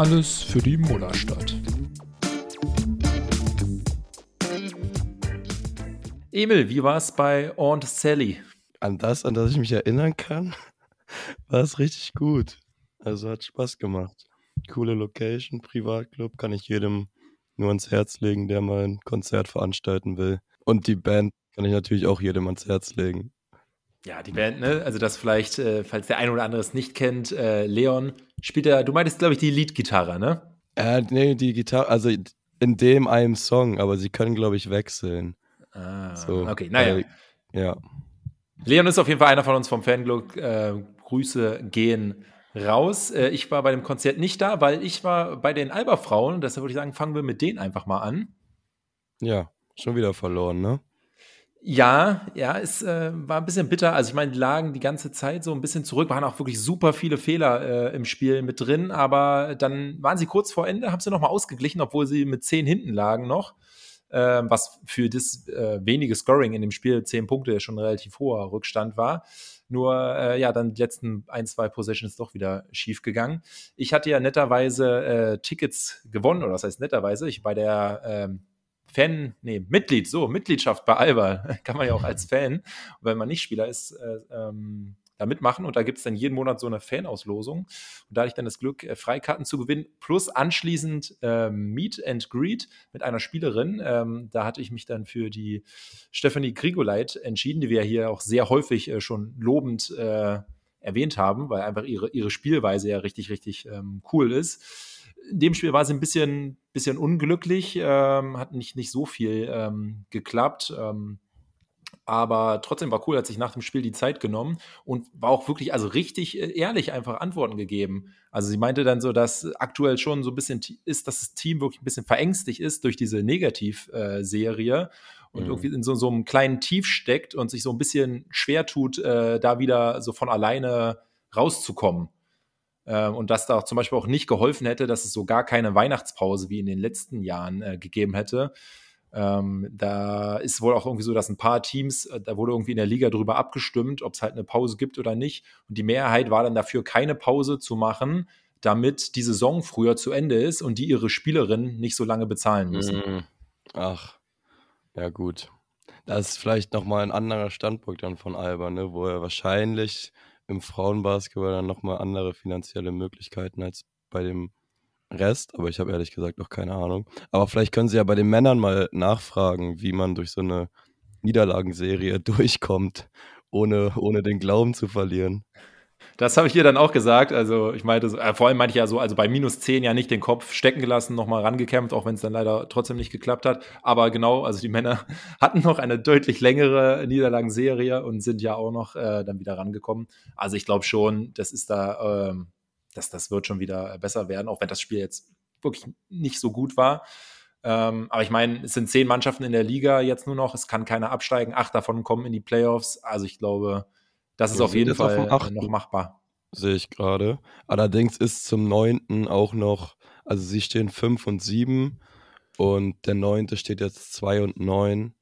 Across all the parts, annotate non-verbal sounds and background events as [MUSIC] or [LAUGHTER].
Alles für die Mullerstadt. Emil, wie war es bei Aunt Sally? An das, an das ich mich erinnern kann, [LAUGHS] war es richtig gut. Also hat Spaß gemacht. Coole Location, Privatclub, kann ich jedem nur ans Herz legen, der mal ein Konzert veranstalten will. Und die Band kann ich natürlich auch jedem ans Herz legen. Ja, die Band, ne? Also das vielleicht, äh, falls der eine oder andere es nicht kennt, äh, Leon spielt er, du meintest, glaube ich, die Leadgitarre, ne? Äh, nee, die Gitarre, also in dem einen Song, aber sie können, glaube ich, wechseln. Ah, so, okay, naja. Weil, ja. Leon ist auf jeden Fall einer von uns vom Fanclub. Äh, Grüße gehen raus. Äh, ich war bei dem Konzert nicht da, weil ich war bei den Alba-Frauen. Deshalb würde ich sagen, fangen wir mit denen einfach mal an. Ja, schon wieder verloren, ne? Ja, ja, es äh, war ein bisschen bitter. Also ich meine, die lagen die ganze Zeit so ein bisschen zurück, waren auch wirklich super viele Fehler äh, im Spiel mit drin, aber dann waren sie kurz vor Ende, haben sie nochmal ausgeglichen, obwohl sie mit zehn hinten lagen noch. Äh, was für das äh, wenige Scoring in dem Spiel, zehn Punkte, schon ein relativ hoher Rückstand war. Nur, äh, ja, dann die letzten ein, zwei Possessions doch wieder schief gegangen. Ich hatte ja netterweise äh, Tickets gewonnen, oder das heißt netterweise, ich bei der ähm, Fan, nee, Mitglied, so, Mitgliedschaft bei Alba, [LAUGHS] kann man ja auch als Fan, wenn man nicht Spieler ist, äh, ähm, da mitmachen und da gibt es dann jeden Monat so eine Fanauslosung. Und da hatte ich dann das Glück, äh, Freikarten zu gewinnen, plus anschließend äh, Meet and Greet mit einer Spielerin. Ähm, da hatte ich mich dann für die Stephanie Grigoleit entschieden, die wir hier auch sehr häufig äh, schon lobend äh, erwähnt haben, weil einfach ihre, ihre Spielweise ja richtig, richtig ähm, cool ist in dem Spiel war sie ein bisschen, bisschen unglücklich, ähm, hat nicht, nicht so viel ähm, geklappt. Ähm, aber trotzdem war cool, hat sich nach dem Spiel die Zeit genommen und war auch wirklich, also richtig äh, ehrlich einfach Antworten gegeben. Also sie meinte dann so, dass aktuell schon so ein bisschen ist, dass das Team wirklich ein bisschen verängstigt ist durch diese Negativserie äh, und mhm. irgendwie in so, so einem kleinen Tief steckt und sich so ein bisschen schwer tut, äh, da wieder so von alleine rauszukommen. Ähm, und dass da auch zum Beispiel auch nicht geholfen hätte, dass es so gar keine Weihnachtspause wie in den letzten Jahren äh, gegeben hätte. Ähm, da ist wohl auch irgendwie so, dass ein paar Teams, äh, da wurde irgendwie in der Liga drüber abgestimmt, ob es halt eine Pause gibt oder nicht. Und die Mehrheit war dann dafür, keine Pause zu machen, damit die Saison früher zu Ende ist und die ihre Spielerinnen nicht so lange bezahlen müssen. Mhm. Ach, ja gut. Das ist vielleicht nochmal ein anderer Standpunkt dann von Alba, ne, wo er wahrscheinlich im Frauenbasketball dann nochmal andere finanzielle Möglichkeiten als bei dem Rest, aber ich habe ehrlich gesagt noch keine Ahnung. Aber vielleicht können Sie ja bei den Männern mal nachfragen, wie man durch so eine Niederlagenserie [LAUGHS] durchkommt, ohne, ohne den Glauben zu verlieren. Das habe ich ihr dann auch gesagt. Also ich meinte, äh, vor allem meinte ich ja so, also bei minus 10 ja nicht den Kopf stecken gelassen, nochmal rangekämpft, auch wenn es dann leider trotzdem nicht geklappt hat. Aber genau, also die Männer [LAUGHS] hatten noch eine deutlich längere Niederlagenserie und sind ja auch noch äh, dann wieder rangekommen. Also ich glaube schon, das ist da, ähm, dass das wird schon wieder besser werden, auch wenn das Spiel jetzt wirklich nicht so gut war. Ähm, aber ich meine, es sind zehn Mannschaften in der Liga jetzt nur noch, es kann keiner absteigen, acht davon kommen in die Playoffs. Also ich glaube, das ist auf jeden Fall auf noch machbar. Sehe ich gerade. Allerdings ist zum 9. auch noch, also sie stehen 5 und 7 und der 9. steht jetzt 2 und 9.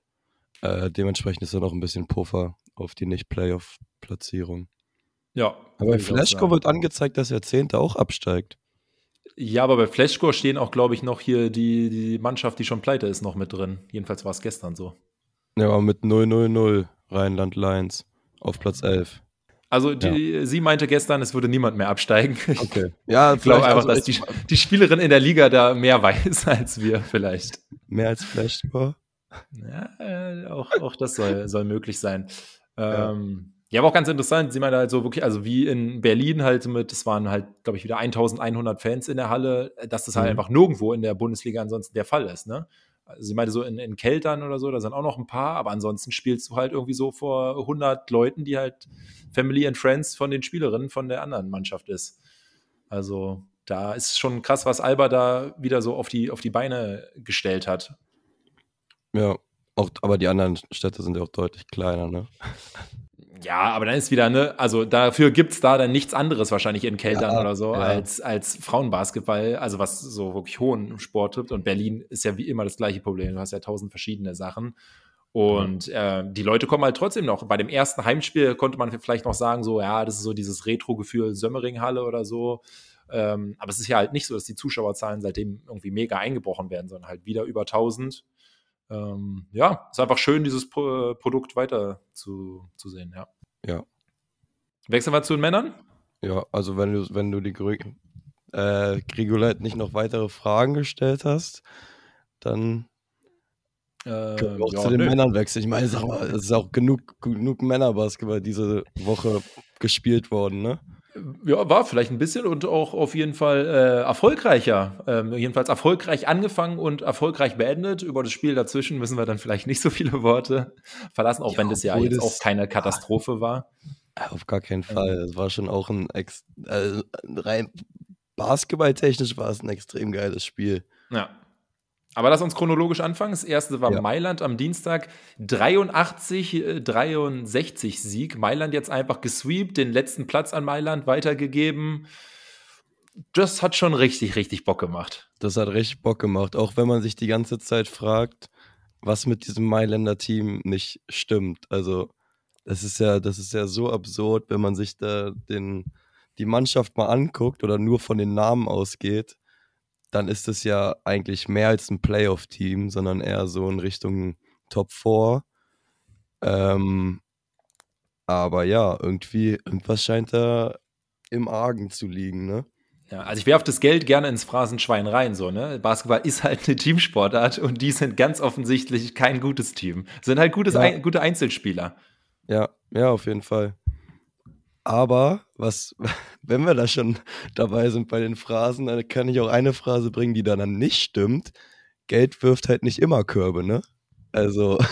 Äh, dementsprechend ist da noch ein bisschen Puffer auf die Nicht-Playoff-Platzierung. Ja. Aber bei Flashcore wird angezeigt, dass der 10. auch absteigt. Ja, aber bei Flashcore stehen auch, glaube ich, noch hier die, die Mannschaft, die schon pleite ist, noch mit drin. Jedenfalls war es gestern so. Ja, aber mit 0-0-0 Rheinland-Lions auf Platz 11. Also die, ja. sie meinte gestern, es würde niemand mehr absteigen. [LAUGHS] Okay. Ja, ich glaube einfach, also dass die, die, Spielerin in der Liga da mehr [LAUGHS] weiß als wir vielleicht. Mehr als Flashcore? Ja, äh, auch, auch das soll, soll möglich sein. Ähm, ja. aber auch ganz interessant, sie meinte halt so wirklich, also wie in Berlin halt mit, es waren halt, glaube ich, wieder 1100 Fans in der Halle, dass das halt mhm. einfach nirgendwo in der Bundesliga ansonsten der Fall ist, ne? Also sie meinte so in, in Keltern oder so, da sind auch noch ein paar, aber ansonsten spielst du halt irgendwie so vor 100 Leuten, die halt Family and Friends von den Spielerinnen von der anderen Mannschaft ist. Also da ist schon krass, was Alba da wieder so auf die, auf die Beine gestellt hat. Ja, auch, aber die anderen Städte sind ja auch deutlich kleiner, ne? Ja, aber dann ist wieder, ne, also dafür gibt es da dann nichts anderes wahrscheinlich in Keltern ja, oder so ja. als, als Frauenbasketball, also was so wirklich hohen Sport trifft. Und Berlin ist ja wie immer das gleiche Problem. Du hast ja tausend verschiedene Sachen. Und äh, die Leute kommen halt trotzdem noch. Bei dem ersten Heimspiel konnte man vielleicht noch sagen, so, ja, das ist so dieses Retro-Gefühl Sömmering-Halle oder so. Ähm, aber es ist ja halt nicht so, dass die Zuschauerzahlen seitdem irgendwie mega eingebrochen werden, sondern halt wieder über 1000. Ähm, ja, ist einfach schön, dieses Pro Produkt weiter zu, zu sehen, ja. Ja. Wechseln wir zu den Männern? Ja, also wenn du, wenn du die äh, Grigolette nicht noch weitere Fragen gestellt hast, dann äh, können wir auch ja, zu den nö. Männern wechseln. Ich meine, sag mal, es ist auch genug, genug Männerbasketball diese Woche gespielt worden, ne? Ja, war vielleicht ein bisschen und auch auf jeden Fall äh, erfolgreicher. Ähm, jedenfalls erfolgreich angefangen und erfolgreich beendet. Über das Spiel dazwischen müssen wir dann vielleicht nicht so viele Worte verlassen, auch ja, wenn das ja jetzt das, auch keine Katastrophe war. Auf gar keinen Fall. Es war schon auch ein Ex äh, rein basketballtechnisch war es ein extrem geiles Spiel. Ja. Aber lass uns chronologisch anfangen. Das erste war ja. Mailand am Dienstag. 83, 63 äh, Sieg. Mailand jetzt einfach gesweept, den letzten Platz an Mailand weitergegeben. Das hat schon richtig, richtig Bock gemacht. Das hat richtig Bock gemacht. Auch wenn man sich die ganze Zeit fragt, was mit diesem Mailänder Team nicht stimmt. Also, das ist ja, das ist ja so absurd, wenn man sich da den, die Mannschaft mal anguckt oder nur von den Namen ausgeht dann ist es ja eigentlich mehr als ein Playoff-Team, sondern eher so in Richtung Top 4. Ähm, aber ja, irgendwie, irgendwas scheint da im Argen zu liegen, ne? Ja, also ich werfe das Geld gerne ins Phrasenschwein rein, so, ne? Basketball ist halt eine Teamsportart und die sind ganz offensichtlich kein gutes Team. Sind halt gutes, ja. ein, gute Einzelspieler. Ja, ja, auf jeden Fall. Aber was, [LAUGHS] wenn wir da schon [LAUGHS] dabei sind bei den Phrasen, dann kann ich auch eine Phrase bringen, die dann nicht stimmt. Geld wirft halt nicht immer Körbe, ne? Also. [LAUGHS]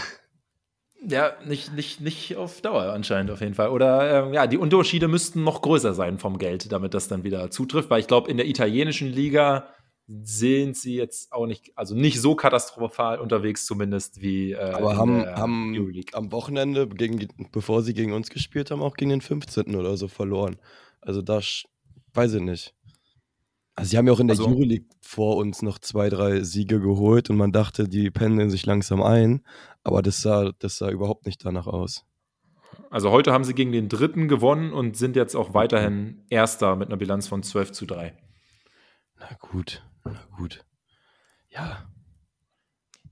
Ja, nicht, nicht, nicht auf Dauer anscheinend auf jeden Fall. Oder ähm, ja, die Unterschiede müssten noch größer sein vom Geld, damit das dann wieder zutrifft, weil ich glaube, in der italienischen Liga sind sie jetzt auch nicht, also nicht so katastrophal unterwegs zumindest wie äh, Aber haben, haben am Wochenende, gegen, bevor sie gegen uns gespielt haben, auch gegen den 15. oder so verloren. Also das weiß ich nicht. Also sie haben ja auch in der also, Euroleague vor uns noch zwei, drei Siege geholt und man dachte, die pendeln sich langsam ein, aber das sah, das sah überhaupt nicht danach aus. Also heute haben sie gegen den dritten gewonnen und sind jetzt auch weiterhin Erster mit einer Bilanz von 12 zu 3. Na gut, na gut. Ja.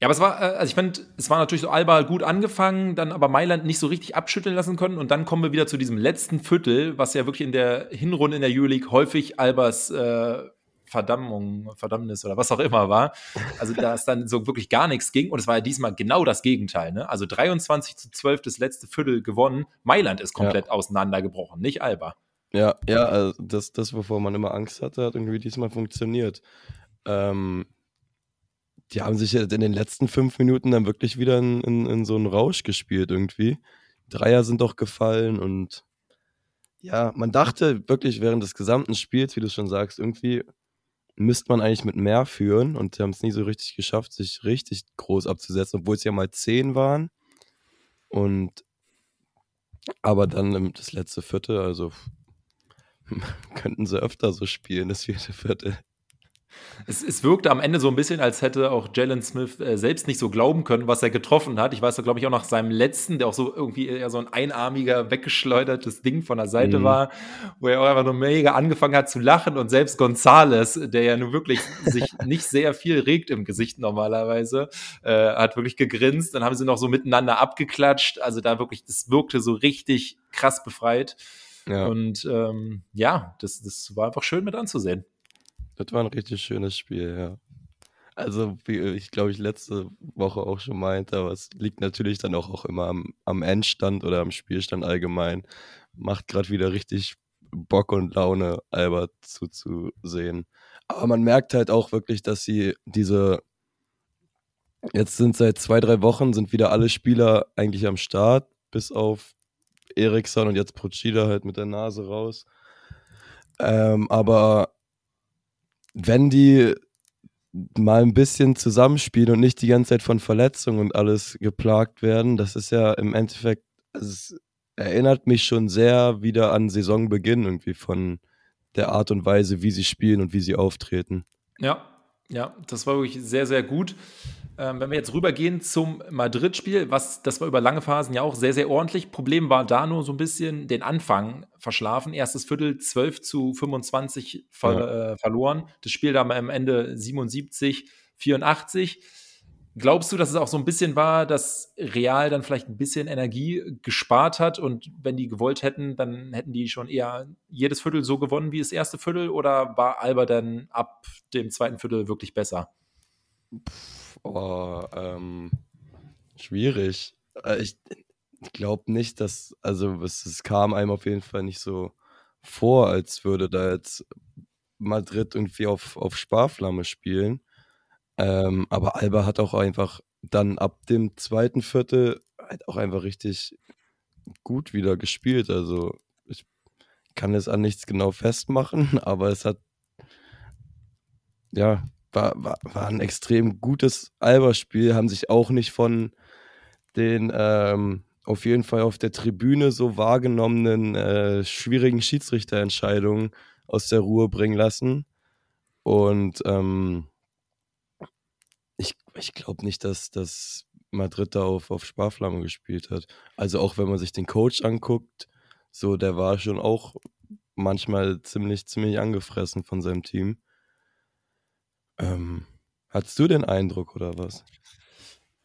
Ja, aber es war, äh, also ich finde, es war natürlich so Alba gut angefangen, dann aber Mailand nicht so richtig abschütteln lassen können und dann kommen wir wieder zu diesem letzten Viertel, was ja wirklich in der Hinrunde in der Euroleague häufig Albas äh, Verdammung, Verdammnis oder was auch immer war. Also da ist dann so wirklich gar nichts ging und es war ja diesmal genau das Gegenteil. Ne? Also 23 zu 12 das letzte Viertel gewonnen. Mailand ist komplett ja. auseinandergebrochen, nicht Alba. Ja, ja, also das, das, wovor man immer Angst hatte, hat irgendwie diesmal funktioniert. Ähm, die haben sich in den letzten fünf Minuten dann wirklich wieder in, in, in so einen Rausch gespielt irgendwie. Dreier sind doch gefallen und ja, man dachte wirklich während des gesamten Spiels, wie du schon sagst, irgendwie müsste man eigentlich mit mehr führen und die haben es nie so richtig geschafft, sich richtig groß abzusetzen, obwohl es ja mal zehn waren. Und aber dann das letzte Viertel, also [LAUGHS] könnten sie öfter so spielen, das vierte Viertel. Es, es wirkte am Ende so ein bisschen, als hätte auch Jalen Smith äh, selbst nicht so glauben können, was er getroffen hat. Ich weiß, glaube ich, auch nach seinem letzten, der auch so irgendwie eher so ein einarmiger, weggeschleudertes Ding von der Seite mhm. war, wo er auch einfach nur mega angefangen hat zu lachen und selbst Gonzales, der ja nun wirklich sich [LAUGHS] nicht sehr viel regt im Gesicht normalerweise, äh, hat wirklich gegrinst. Dann haben sie noch so miteinander abgeklatscht. Also da wirklich, das wirkte so richtig krass befreit. Ja. Und ähm, ja, das, das war einfach schön mit anzusehen. Das war ein richtig schönes Spiel, ja. Also, wie ich glaube, ich letzte Woche auch schon meinte, aber es liegt natürlich dann auch, auch immer am, am Endstand oder am Spielstand allgemein. Macht gerade wieder richtig Bock und Laune, Albert zuzusehen. Aber man merkt halt auch wirklich, dass sie diese. Jetzt sind seit zwei, drei Wochen sind wieder alle Spieler eigentlich am Start, bis auf Eriksson und jetzt Procida halt mit der Nase raus. Ähm, aber wenn die mal ein bisschen zusammenspielen und nicht die ganze Zeit von Verletzungen und alles geplagt werden, das ist ja im Endeffekt, es erinnert mich schon sehr wieder an Saisonbeginn irgendwie von der Art und Weise, wie sie spielen und wie sie auftreten. Ja, ja, das war wirklich sehr, sehr gut. Ähm, wenn wir jetzt rübergehen zum Madrid-Spiel, was das war über lange Phasen ja auch sehr, sehr ordentlich. Problem war da nur so ein bisschen den Anfang verschlafen. Erstes Viertel 12 zu 25 ver ja. äh, verloren. Das Spiel da am Ende 77, 84. Glaubst du, dass es auch so ein bisschen war, dass Real dann vielleicht ein bisschen Energie gespart hat und wenn die gewollt hätten, dann hätten die schon eher jedes Viertel so gewonnen wie das erste Viertel oder war Alba dann ab dem zweiten Viertel wirklich besser? Oh, ähm, schwierig. Äh, ich, glaube nicht, dass, also es, es kam einem auf jeden Fall nicht so vor, als würde da jetzt Madrid irgendwie auf, auf Sparflamme spielen. Ähm, aber Alba hat auch einfach dann ab dem zweiten Viertel halt auch einfach richtig gut wieder gespielt. Also ich kann es an nichts genau festmachen, [LAUGHS] aber es hat ja war, war, war ein extrem gutes Alba-Spiel, haben sich auch nicht von den ähm, auf jeden Fall auf der Tribüne so wahrgenommenen äh, schwierigen Schiedsrichterentscheidungen aus der Ruhe bringen lassen. Und ähm, ich, ich glaube nicht, dass, dass Madrid da auf, auf Sparflamme gespielt hat. Also auch wenn man sich den Coach anguckt, so der war schon auch manchmal ziemlich, ziemlich angefressen von seinem Team. Ähm, hattest du den Eindruck oder was?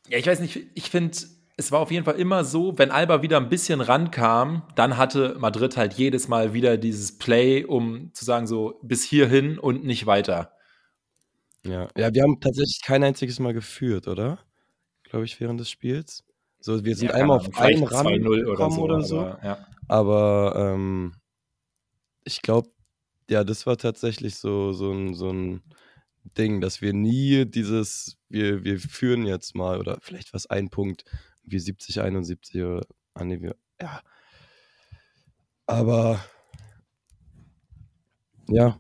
Ja, ich weiß nicht, ich finde, es war auf jeden Fall immer so, wenn Alba wieder ein bisschen rankam, dann hatte Madrid halt jedes Mal wieder dieses Play, um zu sagen, so bis hierhin und nicht weiter. Ja, ja wir haben tatsächlich kein einziges Mal geführt, oder? Glaube ich, während des Spiels. So, wir sind ja, einmal auf einen Rand gekommen oder so. Oder so. Aber, ja. aber ähm, ich glaube, ja, das war tatsächlich so, so ein, so ein Ding, dass wir nie dieses, wir, wir führen jetzt mal, oder vielleicht was ein Punkt, wie 70, 71 oder, ah, nee, wir, ja. Aber, ja,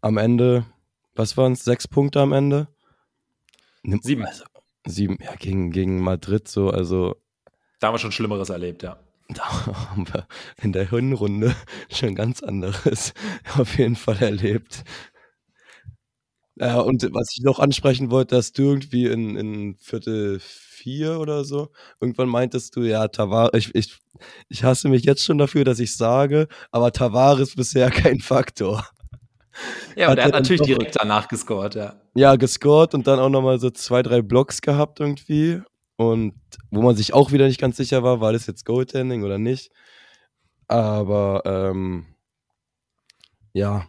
am Ende, was waren es, sechs Punkte am Ende? Sieben. Also, sieben, ja, gegen, gegen Madrid so, also. Da haben wir schon Schlimmeres erlebt, ja. [LAUGHS] Da haben wir in der Hinrunde schon ganz anderes [LAUGHS] auf jeden Fall erlebt. Ja, und was ich noch ansprechen wollte, dass du irgendwie in, in Viertel vier oder so, irgendwann meintest du, ja, Tavares, ich, ich, ich hasse mich jetzt schon dafür, dass ich sage, aber Tavares bisher [LAUGHS] kein Faktor. Ja, und er hat natürlich direkt danach gescored, ja. Ja, gescored und dann auch nochmal so zwei, drei Blocks gehabt irgendwie. Und wo man sich auch wieder nicht ganz sicher war, war das jetzt Goaltending oder nicht. Aber ähm, ja,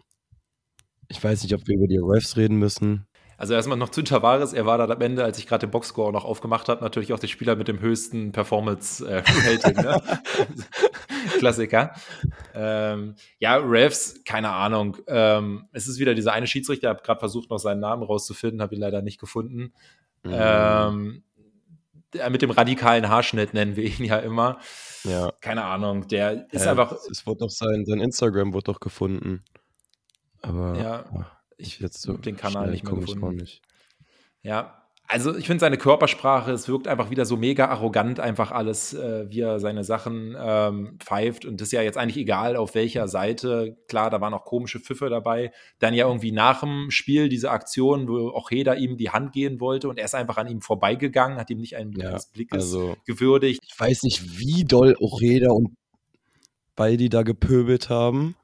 ich weiß nicht, ob wir über die Refs reden müssen. Also erstmal noch zu Tavares. Er war dann am Ende, als ich gerade den Boxscore noch aufgemacht habe, natürlich auch der Spieler mit dem höchsten Performance-Rating. Äh, ne? [LAUGHS] Klassiker. Ähm, ja, Refs, keine Ahnung. Ähm, es ist wieder dieser eine Schiedsrichter, ich habe gerade versucht, noch seinen Namen rauszufinden, habe ihn leider nicht gefunden. Mhm. Ähm, mit dem radikalen Haarschnitt nennen wir ihn ja immer. Ja. Keine Ahnung, der ist ja, einfach. Es wurde doch sein, sein Instagram wurde doch gefunden. Aber ja, ich jetzt so den Kanal nicht mehr gefunden. Nicht. Ja, also ich finde seine Körpersprache, es wirkt einfach wieder so mega arrogant, einfach alles, äh, wie er seine Sachen ähm, pfeift. Und das ist ja jetzt eigentlich egal, auf welcher Seite. Klar, da waren auch komische Pfiffe dabei. Dann ja irgendwie nach dem Spiel diese Aktion, wo auch jeder ihm die Hand gehen wollte und er ist einfach an ihm vorbeigegangen, hat ihm nicht einen ja, Blickes also, gewürdigt. Ich weiß nicht, wie doll Ojeda und Baldi da gepöbelt haben,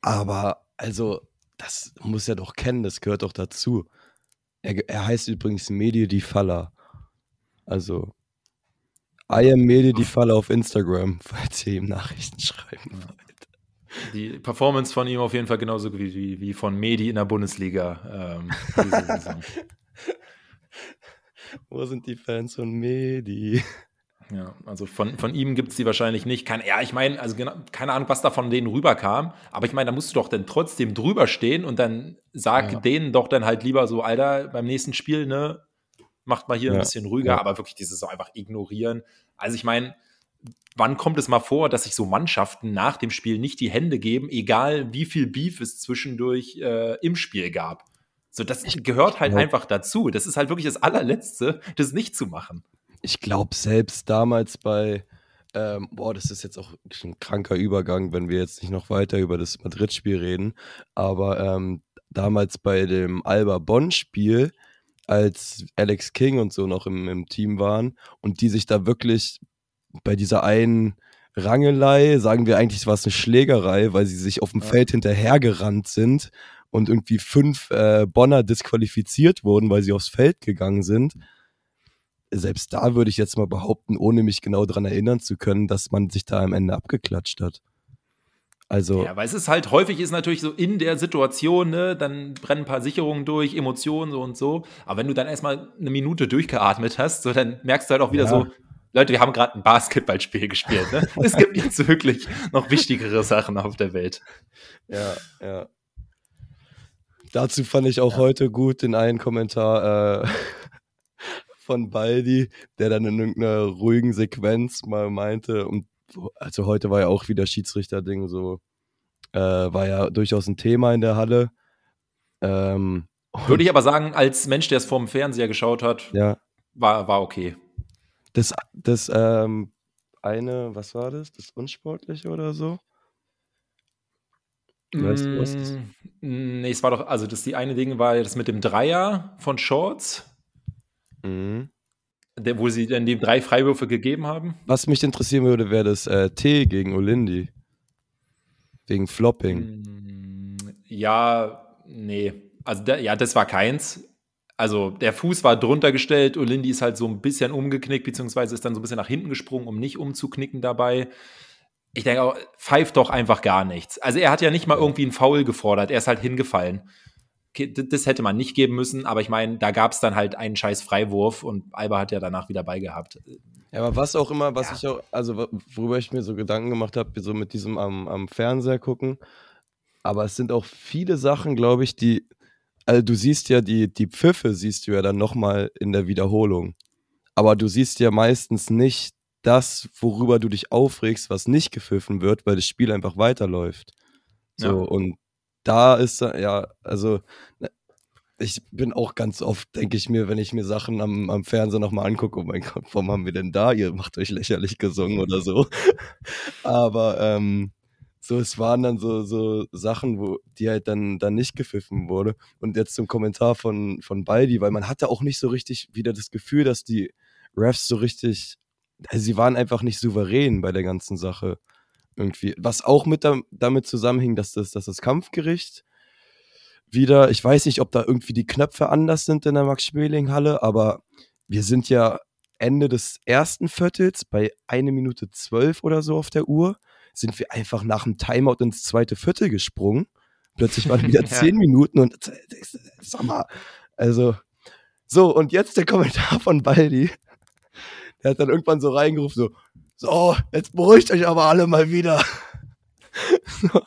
aber also das muss er doch kennen, das gehört doch dazu. Er, er heißt übrigens Medi Di Falla. Also, I am Medi Di Falla auf Instagram, [LAUGHS] falls ihr ihm Nachrichten schreiben wollt. Die Performance von ihm auf jeden Fall genauso wie, wie, wie von Medi in der Bundesliga. Ähm, [LAUGHS] Wo sind die Fans von Medi? Ja, also von, von ihm gibt es die wahrscheinlich nicht. Kein, ja, ich meine, also genau, keine Ahnung, was da von denen rüberkam. Aber ich meine, da musst du doch dann trotzdem drüber stehen und dann sag ja. denen doch dann halt lieber so, Alter, beim nächsten Spiel, ne, macht mal hier ja. ein bisschen ruhiger, ja. aber wirklich dieses so einfach ignorieren. Also ich meine, wann kommt es mal vor, dass sich so Mannschaften nach dem Spiel nicht die Hände geben, egal wie viel Beef es zwischendurch äh, im Spiel gab? So, das gehört halt einfach dazu. Das ist halt wirklich das allerletzte, das nicht zu machen ich glaube selbst damals bei, ähm, boah, das ist jetzt auch ein kranker Übergang, wenn wir jetzt nicht noch weiter über das Madrid-Spiel reden, aber ähm, damals bei dem Alba Bonn-Spiel, als Alex King und so noch im, im Team waren und die sich da wirklich bei dieser einen Rangelei, sagen wir eigentlich, war es eine Schlägerei, weil sie sich auf dem ja. Feld hinterhergerannt sind und irgendwie fünf äh, Bonner disqualifiziert wurden, weil sie aufs Feld gegangen sind. Selbst da würde ich jetzt mal behaupten, ohne mich genau daran erinnern zu können, dass man sich da am Ende abgeklatscht hat. Also. Ja, weil es ist halt häufig ist natürlich so in der Situation, ne, dann brennen ein paar Sicherungen durch, Emotionen so und so. Aber wenn du dann erstmal eine Minute durchgeatmet hast, so dann merkst du halt auch wieder ja. so, Leute, wir haben gerade ein Basketballspiel gespielt. Ne? es gibt jetzt wirklich noch wichtigere Sachen auf der Welt. Ja, ja. Dazu fand ich auch ja. heute gut den einen Kommentar äh, von Baldi, der dann in irgendeiner ruhigen Sequenz mal meinte, und also heute war ja auch wieder Schiedsrichter-Ding, so äh, war ja durchaus ein Thema in der Halle. Ähm, Würde ich aber sagen, als Mensch, der es vorm Fernseher geschaut hat, ja. war, war okay. Das, das ähm, eine, was war das? Das Unsportliche oder so? Weißt du, was das? Mm, nee, es war doch, also das die eine Ding war das mit dem Dreier von Shorts. Mhm. Der, wo sie dann die drei Freiwürfe gegeben haben. Was mich interessieren würde, wäre das äh, T gegen Olindi. Wegen Flopping. Mm, ja, nee. Also da, ja, das war keins. Also der Fuß war drunter gestellt, Olindi ist halt so ein bisschen umgeknickt, beziehungsweise ist dann so ein bisschen nach hinten gesprungen, um nicht umzuknicken dabei ich denke auch, pfeift doch einfach gar nichts. Also er hat ja nicht mal irgendwie einen Foul gefordert, er ist halt hingefallen. Das hätte man nicht geben müssen, aber ich meine, da gab es dann halt einen scheiß Freiwurf und Alba hat ja danach wieder beigehabt. Ja, aber was auch immer, was ja. ich auch, also worüber ich mir so Gedanken gemacht habe, so mit diesem am, am Fernseher gucken, aber es sind auch viele Sachen, glaube ich, die, also du siehst ja die, die Pfiffe, siehst du ja dann nochmal in der Wiederholung. Aber du siehst ja meistens nicht das, worüber du dich aufregst, was nicht gepfiffen wird, weil das Spiel einfach weiterläuft. So, ja. und da ist, ja, also, ne, ich bin auch ganz oft, denke ich mir, wenn ich mir Sachen am, am Fernseher nochmal angucke, oh mein Gott, warum haben wir denn da? Ihr macht euch lächerlich gesungen oder so. [LAUGHS] Aber ähm, so, es waren dann so, so Sachen, wo die halt dann, dann nicht gepfiffen wurde. Und jetzt zum Kommentar von, von Baldi, weil man hatte auch nicht so richtig wieder das Gefühl, dass die Refs so richtig also sie waren einfach nicht souverän bei der ganzen Sache irgendwie. Was auch mit da, damit zusammenhing, dass das, dass das Kampfgericht wieder, ich weiß nicht, ob da irgendwie die Knöpfe anders sind in der Max-Schmeling-Halle, aber wir sind ja Ende des ersten Viertels bei eine Minute zwölf oder so auf der Uhr, sind wir einfach nach dem Timeout ins zweite Viertel gesprungen. Plötzlich waren [LAUGHS] wieder zehn ja. Minuten und sag mal, also so, und jetzt der Kommentar von Baldi. Der hat dann irgendwann so reingerufen, so, so, jetzt beruhigt euch aber alle mal wieder. [LAUGHS]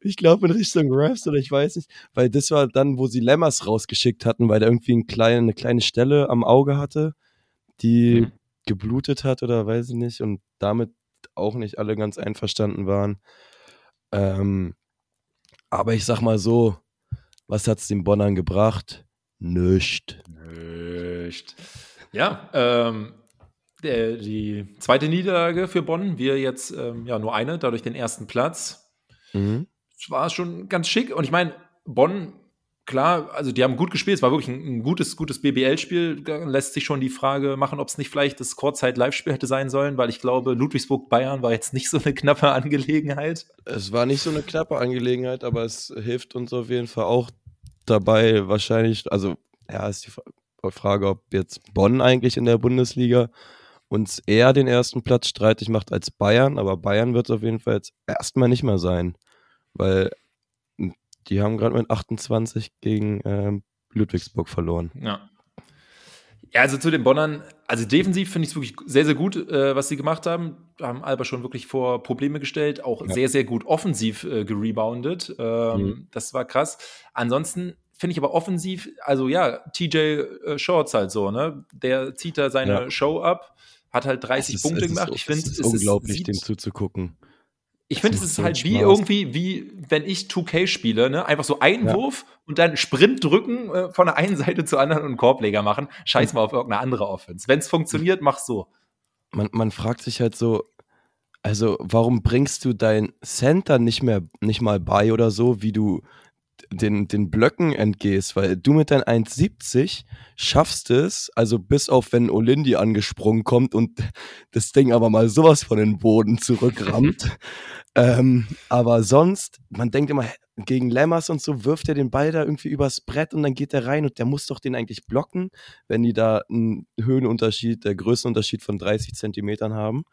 ich glaube in Richtung Refs oder ich weiß nicht, weil das war dann, wo sie Lemmers rausgeschickt hatten, weil der irgendwie ein kleine, eine kleine Stelle am Auge hatte, die mhm. geblutet hat oder weiß ich nicht und damit auch nicht alle ganz einverstanden waren. Ähm, aber ich sag mal so, was hat's den Bonnern gebracht? Nüscht. Nüscht. Ja, ähm, der, die zweite Niederlage für Bonn, wir jetzt ähm, ja nur eine, dadurch den ersten Platz. Mhm. War schon ganz schick. Und ich meine, Bonn, klar, also die haben gut gespielt, es war wirklich ein, ein gutes, gutes BBL-Spiel. Da lässt sich schon die Frage machen, ob es nicht vielleicht das Kurzzeit-Live-Spiel hätte sein sollen, weil ich glaube, Ludwigsburg-Bayern war jetzt nicht so eine knappe Angelegenheit. Es war nicht so eine knappe Angelegenheit, aber es hilft uns auf jeden Fall auch dabei, wahrscheinlich, also ja, ist die Frage, ob jetzt Bonn eigentlich in der Bundesliga uns eher den ersten Platz streitig macht als Bayern, aber Bayern wird es auf jeden Fall jetzt erstmal nicht mehr sein, weil die haben gerade mit 28 gegen äh, Ludwigsburg verloren. Ja. Ja, also zu den Bonnern, also defensiv finde ich es wirklich sehr, sehr gut, äh, was sie gemacht haben. Da haben Alba schon wirklich vor Probleme gestellt, auch ja. sehr, sehr gut offensiv äh, gereboundet. Ähm, mhm. Das war krass. Ansonsten finde ich aber offensiv, also ja, TJ äh, Shorts halt so, ne? Der zieht da seine ja. Show ab hat halt 30 ist, Punkte gemacht. ich finde es ist unglaublich, ist, dem zuzugucken. Ich finde, es ist halt Spaß. wie irgendwie, wie wenn ich 2K spiele, ne? Einfach so Einwurf ja. und dann Sprint drücken äh, von der einen Seite zur anderen und einen Korbleger machen. Scheiß mal auf irgendeine andere Offense. Wenn es funktioniert, mach so. Man, man fragt sich halt so, also warum bringst du dein Center nicht mehr, nicht mal bei oder so, wie du den, den Blöcken entgehst, weil du mit deinen 1,70 schaffst es, also bis auf wenn Olindi angesprungen kommt und das Ding aber mal sowas von den Boden zurückrammt. ähm, aber sonst, man denkt immer, gegen Lammers und so wirft er den Ball da irgendwie übers Brett und dann geht er rein und der muss doch den eigentlich blocken, wenn die da einen Höhenunterschied, der Größenunterschied von 30 Zentimetern haben.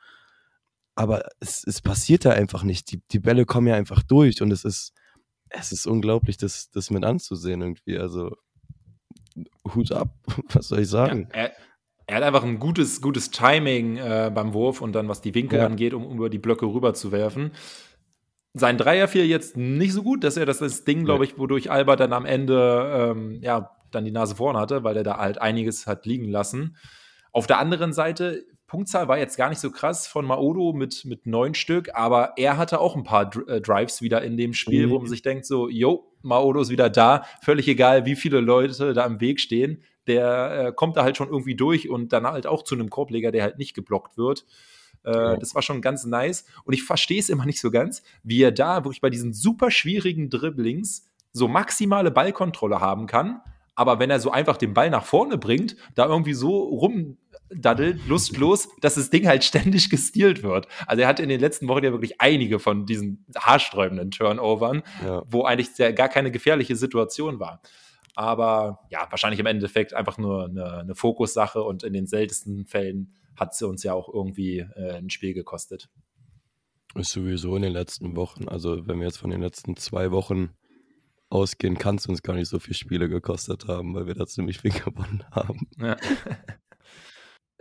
Aber es, es passiert da einfach nicht. Die, die Bälle kommen ja einfach durch und es ist, es ist unglaublich, das, das mit anzusehen irgendwie. Also Hut ab, [LAUGHS] was soll ich sagen? Ja, er, er, hat einfach ein gutes, gutes Timing äh, beim Wurf und dann, was die Winkel ja. angeht, um, über die Blöcke rüber zu werfen. Sein Dreier fiel jetzt nicht so gut, dass er das, das Ding, glaube ich, wodurch Albert dann am Ende ähm, ja, dann die Nase vorn hatte, weil er da halt einiges hat liegen lassen. Auf der anderen Seite Punktzahl war jetzt gar nicht so krass von Maodo mit, mit neun Stück, aber er hatte auch ein paar äh, Drives wieder in dem Spiel, mhm. wo man sich denkt, so, yo, Maodo ist wieder da, völlig egal, wie viele Leute da im Weg stehen, der äh, kommt da halt schon irgendwie durch und dann halt auch zu einem Korbleger, der halt nicht geblockt wird. Äh, ja. Das war schon ganz nice. Und ich verstehe es immer nicht so ganz, wie er da wirklich bei diesen super schwierigen Dribblings so maximale Ballkontrolle haben kann. Aber wenn er so einfach den Ball nach vorne bringt, da irgendwie so rum daddelt, lustlos, dass das Ding halt ständig gestealt wird. Also er hatte in den letzten Wochen ja wirklich einige von diesen haarsträubenden Turnovern, ja. wo eigentlich sehr, gar keine gefährliche Situation war. Aber ja, wahrscheinlich im Endeffekt einfach nur eine, eine Fokussache und in den seltensten Fällen hat sie uns ja auch irgendwie äh, ein Spiel gekostet. Ist sowieso in den letzten Wochen, also wenn wir jetzt von den letzten zwei Wochen ausgehen, kann es uns gar nicht so viele Spiele gekostet haben, weil wir da ziemlich viel [LAUGHS] gewonnen haben. Ja. [LAUGHS]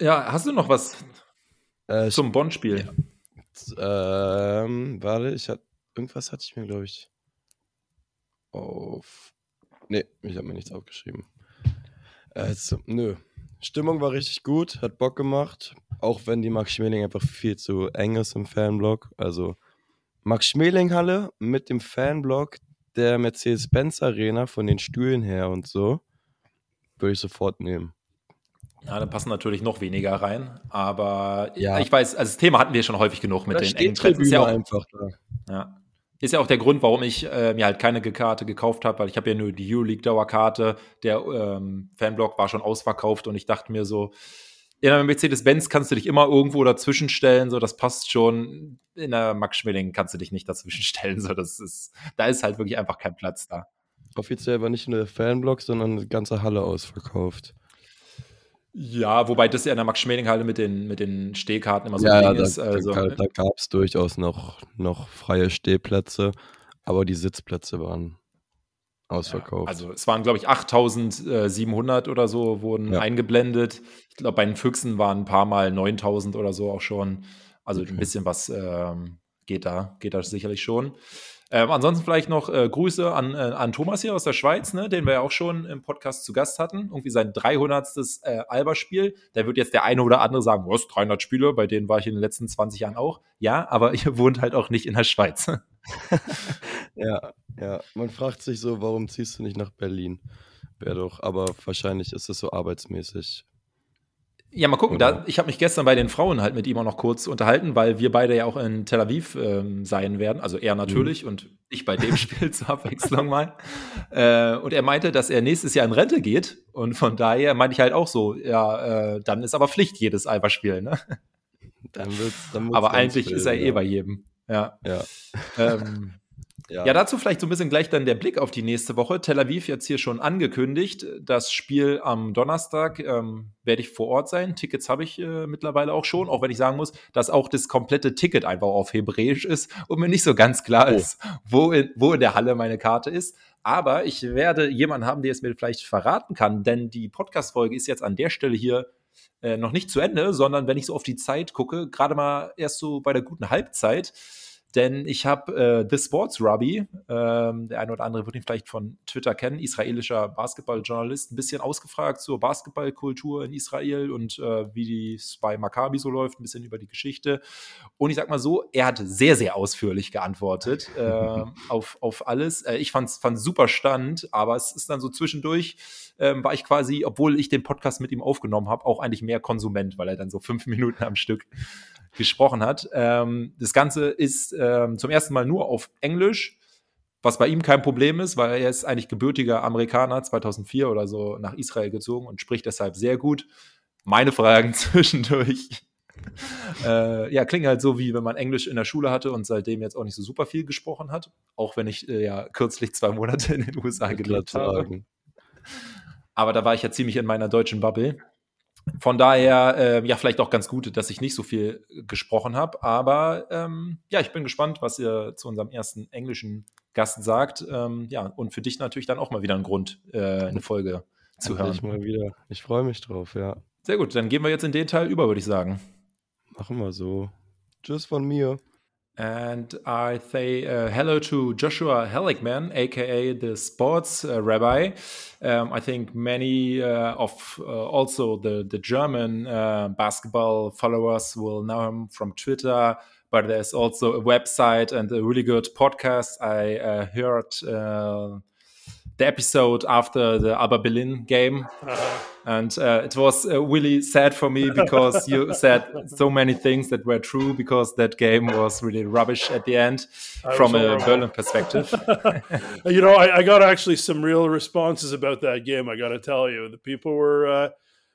Ja, hast du noch was äh, zum Bonn-Spiel? Ja. Ähm, warte, ich hatte irgendwas hatte ich mir, glaube ich, auf. Nee, ich habe mir nichts aufgeschrieben. Äh, so, nö. Stimmung war richtig gut, hat Bock gemacht, auch wenn die Max Schmeling einfach viel zu eng ist im Fanblock. Also Max Schmeling Halle mit dem Fanblock der Mercedes-Benz Arena von den Stühlen her und so, würde ich sofort nehmen. Ja, da passen natürlich noch weniger rein, aber ja. ich weiß, also das Thema hatten wir schon häufig genug mit da den engen Grenzen. Ist ja auch, einfach da. Ja. Ist ja auch der Grund, warum ich äh, mir halt keine Karte gekauft habe, weil ich habe ja nur die Euroleague-Dauerkarte. Der ähm, Fanblock war schon ausverkauft und ich dachte mir so, in einer Mercedes-Benz kannst du dich immer irgendwo dazwischen stellen, so das passt schon. In der Max Schmeling kannst du dich nicht dazwischen [LAUGHS] stellen, so das ist, da ist halt wirklich einfach kein Platz da. Offiziell war nicht nur der Fanblock, sondern die ganze Halle ausverkauft. Ja, wobei das ja in der Max-Schmeling-Halle mit den, mit den Stehkarten immer so ja, ein Ding da, ist. Also, da, da gab es durchaus noch, noch freie Stehplätze, aber die Sitzplätze waren ausverkauft. Ja, also es waren, glaube ich, 8700 oder so wurden ja. eingeblendet. Ich glaube, bei den Füchsen waren ein paar Mal 9000 oder so auch schon. Also okay. ein bisschen was ähm, geht da, geht da sicherlich schon. Ähm, ansonsten vielleicht noch äh, Grüße an, äh, an Thomas hier aus der Schweiz, ne, den wir ja auch schon im Podcast zu Gast hatten. Irgendwie sein 300. Äh, Alba-Spiel. Da wird jetzt der eine oder andere sagen, was, 300 Spiele, bei denen war ich in den letzten 20 Jahren auch. Ja, aber [LAUGHS] ihr wohnt halt auch nicht in der Schweiz. [LAUGHS] ja, ja. Man fragt sich so, warum ziehst du nicht nach Berlin? Wäre doch, aber wahrscheinlich ist es so arbeitsmäßig ja, mal gucken. Da, ich habe mich gestern bei den Frauen halt mit ihm auch noch kurz unterhalten, weil wir beide ja auch in Tel Aviv ähm, sein werden. Also er natürlich mhm. und ich bei dem [LAUGHS] Spiel zur Abwechslung mal. Äh, und er meinte, dass er nächstes Jahr in Rente geht. Und von daher meinte ich halt auch so, ja, äh, dann ist aber Pflicht jedes Alba-Spiel, ne? Dann wird's, dann wird's aber eigentlich ist er eh bei jedem. Ja. ja. Ähm, ja. ja. dazu vielleicht so ein bisschen gleich dann der Blick auf die nächste Woche. Tel Aviv jetzt hier schon angekündigt. Das Spiel am Donnerstag ähm, werde ich vor Ort sein. Tickets habe ich äh, mittlerweile auch schon, auch wenn ich sagen muss, dass auch das komplette Ticket einfach auf Hebräisch ist und mir nicht so ganz klar oh. ist, wo in, wo in der Halle meine Karte ist. Aber ich werde jemanden haben, der es mir vielleicht verraten kann, denn die Podcast-Folge ist jetzt an der Stelle hier äh, noch nicht zu Ende, sondern wenn ich so auf die Zeit gucke, gerade mal erst so bei der guten Halbzeit. Denn ich habe äh, The Sports Rabbi, ähm, der eine oder andere wird ihn vielleicht von Twitter kennen, israelischer Basketballjournalist, ein bisschen ausgefragt zur Basketballkultur in Israel und äh, wie es bei Maccabi so läuft, ein bisschen über die Geschichte. Und ich sag mal so, er hat sehr, sehr ausführlich geantwortet [LAUGHS] äh, auf, auf alles. Äh, ich fand es super stand, aber es ist dann so zwischendurch, ähm, war ich quasi, obwohl ich den Podcast mit ihm aufgenommen habe, auch eigentlich mehr Konsument, weil er dann so fünf [LAUGHS] Minuten am Stück gesprochen hat. Ähm, das Ganze ist ähm, zum ersten Mal nur auf Englisch. was bei ihm kein Problem ist, weil er ist eigentlich gebürtiger Amerikaner, 2004 oder so nach Israel gezogen und spricht deshalb sehr gut. Meine Fragen [LAUGHS] zwischendurch. äh, ja, klingen halt so, wie wenn man Englisch in der Schule hatte und seitdem jetzt auch nicht so super viel gesprochen hat. Auch wenn ich äh, ja kürzlich zwei Monate in den USA gelebt habe. Aber da war ich ja ziemlich in meiner deutschen Bubble. Von daher, äh, ja, vielleicht auch ganz gut, dass ich nicht so viel gesprochen habe. Aber ähm, ja, ich bin gespannt, was ihr zu unserem ersten englischen Gast sagt. Ähm, ja, und für dich natürlich dann auch mal wieder ein Grund, äh, eine Folge zu hören. Ich mal wieder. Ich freue mich drauf, ja. Sehr gut, dann gehen wir jetzt in den Teil über, würde ich sagen. Machen wir so. Tschüss von mir. And I say uh, hello to Joshua Halickman, aka the sports uh, rabbi. Um, I think many uh, of uh, also the, the German uh, basketball followers will know him from Twitter, but there's also a website and a really good podcast. I uh, heard the episode after the Alba Berlin game. -huh. And uh, it was uh, really sad for me because you [LAUGHS] said so many things that were true because that game was really rubbish at the end from a Berlin perspective. [LAUGHS] [LAUGHS] you know, I, I, got actually some real responses about that game. I got to tell you, the people were uh,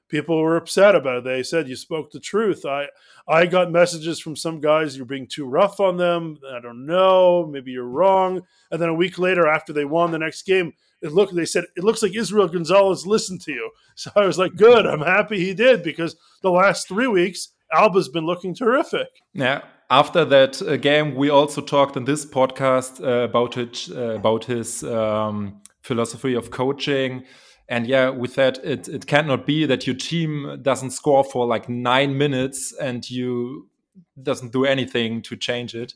people were upset about it. They said you spoke the truth. I I got messages from some guys you're being too rough on them. I don't know, maybe you're wrong. And then a week later, after they won the next game, it looked they said it looks like Israel Gonzalez listened to you. [LAUGHS] So I was like, good, I'm happy he did because the last three weeks Alba's been looking terrific. Yeah. After that game, we also talked in this podcast uh, about it, uh, about his um, philosophy of coaching. And yeah, with that, it, it cannot be that your team doesn't score for like nine minutes and you doesn't do anything to change it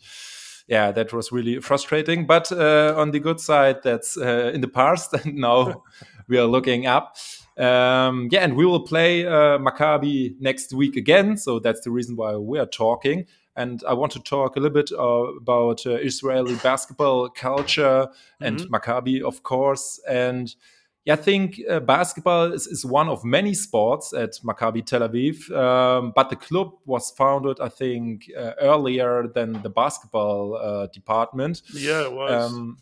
yeah, that was really frustrating. But uh, on the good side, that's uh, in the past, [LAUGHS] and now we are looking up. Um, yeah, and we will play uh, Maccabi next week again. So that's the reason why we are talking. And I want to talk a little bit uh, about uh, Israeli basketball culture and mm -hmm. Maccabi, of course. And I think uh, basketball is, is one of many sports at Maccabi Tel Aviv, um, but the club was founded, I think, uh, earlier than the basketball uh, department. Yeah, it was. Um,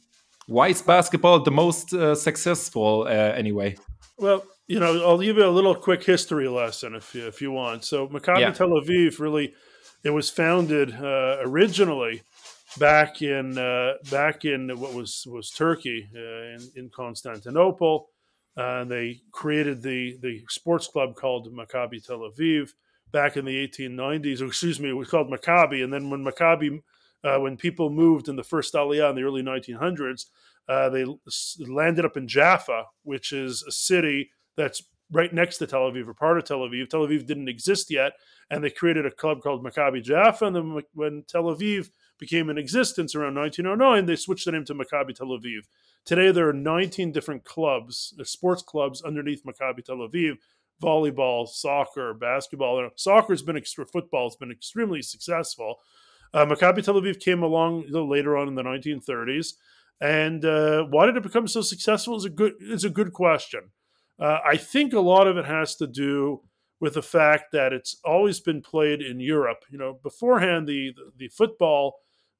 why is basketball the most uh, successful uh, anyway? Well, you know, I'll give you a little quick history lesson if you, if you want. So Maccabi yeah. Tel Aviv really, it was founded uh, originally back in back in what was was Turkey in, in Constantinople uh, and they created the the sports club called Maccabi Tel Aviv back in the 1890s. Or excuse me, it was called Maccabi. And then when Maccabi, uh, when people moved in the first Aliyah in the early 1900s, uh, they landed up in Jaffa, which is a city that's right next to Tel Aviv or part of Tel Aviv. Tel Aviv didn't exist yet, and they created a club called Maccabi Jaffa. And then when Tel Aviv became in existence around 1909, they switched the name to Maccabi Tel Aviv. Today, there are 19 different clubs, uh, sports clubs underneath Maccabi Tel Aviv volleyball, soccer, basketball. Soccer has been, football has been extremely successful. Uh, Maccabi Tel Aviv came along later on in the 1930s. And uh, why did it become so successful is a good, is a good question. Uh, I think a lot of it has to do with the fact that it's always been played in Europe. You know, beforehand, the, the, the football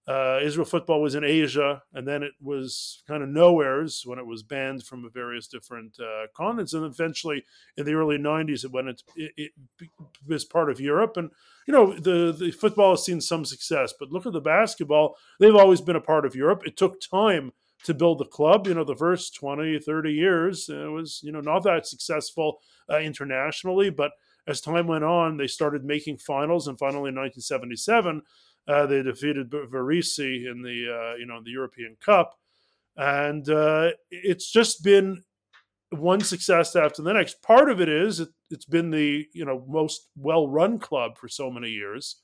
uh, Israel football was in Asia, and then it was kind of nowheres when it was banned from various different uh, continents. And eventually, in the early '90s, it went into, it, part of Europe. And you know, the the football has seen some success, but look at the basketball; they've always been a part of Europe. It took time to build the club. You know, the first 20, 30 years, it was you know not that successful uh, internationally, but as time went on, they started making finals, and finally in 1977 uh, they defeated Varese in the uh, you know the European Cup, and uh, it's just been one success after the next. Part of it is it, has been the you know most well run club for so many years.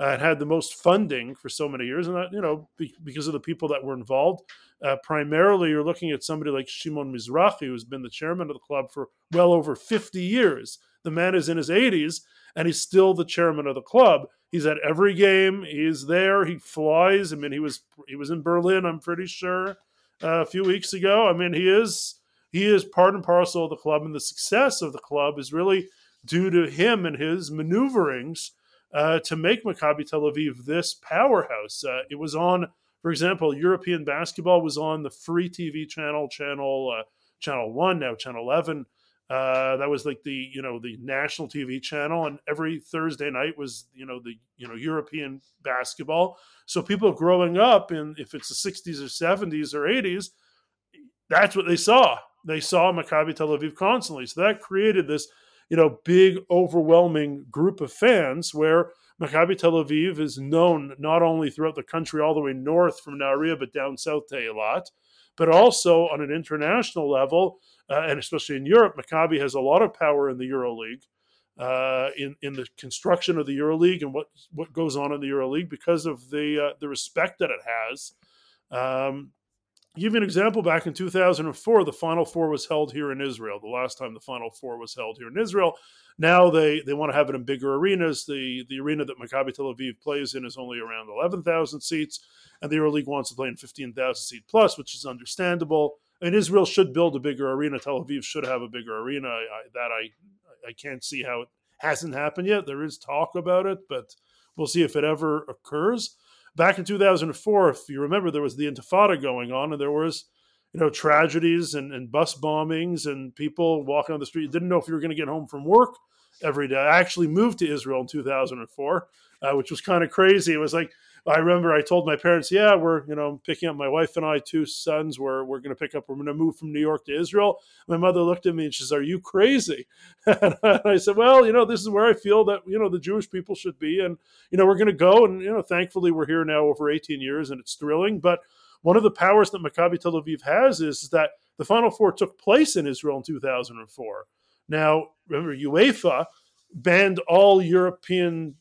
Uh, it had the most funding for so many years, and that you know be, because of the people that were involved. Uh, primarily, you're looking at somebody like Shimon Mizrahi, who's been the chairman of the club for well over 50 years. The man is in his 80s, and he's still the chairman of the club. He's at every game. He's there. He flies. I mean, he was he was in Berlin. I'm pretty sure uh, a few weeks ago. I mean, he is he is part and parcel of the club, and the success of the club is really due to him and his maneuverings uh, to make Maccabi Tel Aviv this powerhouse. Uh, it was on For example, European basketball was on the free TV channel, channel uh, channel one, now channel eleven. Uh, that was like the you know the national TV channel, and every Thursday night was you know the you know European basketball. So people growing up in if it's the 60s or 70s or 80s, that's what they saw. They saw Maccabi Tel Aviv constantly. So that created this you know big overwhelming group of fans where Maccabi Tel Aviv is known not only throughout the country all the way north from Nahariya but down south to Eilat, but also on an international level uh, and especially in Europe, Maccabi has a lot of power in the EuroLeague, uh, in in the construction of the EuroLeague and what what goes on in the EuroLeague because of the uh, the respect that it has. Um, give you an example. Back in 2004, the Final Four was held here in Israel. The last time the Final Four was held here in Israel. Now they, they want to have it in bigger arenas. The the arena that Maccabi Tel Aviv plays in is only around 11,000 seats, and the EuroLeague wants to play in 15,000 seat plus, which is understandable and Israel should build a bigger arena. Tel Aviv should have a bigger arena. I, that I I can't see how it hasn't happened yet. There is talk about it, but we'll see if it ever occurs. Back in 2004, if you remember, there was the Intifada going on, and there was you know tragedies and, and bus bombings and people walking on the street You didn't know if you were going to get home from work every day. I actually moved to Israel in 2004, uh, which was kind of crazy. It was like I remember I told my parents, "Yeah, we're you know picking up my wife and I, two sons. We're we're going to pick up. We're going to move from New York to Israel." My mother looked at me and she says, "Are you crazy?" [LAUGHS] and I said, "Well, you know, this is where I feel that you know the Jewish people should be, and you know we're going to go. And you know, thankfully, we're here now over 18 years, and it's thrilling. But one of the powers that Maccabi Tel Aviv has is that the Final Four took place in Israel in 2004. Now, remember, UEFA banned all European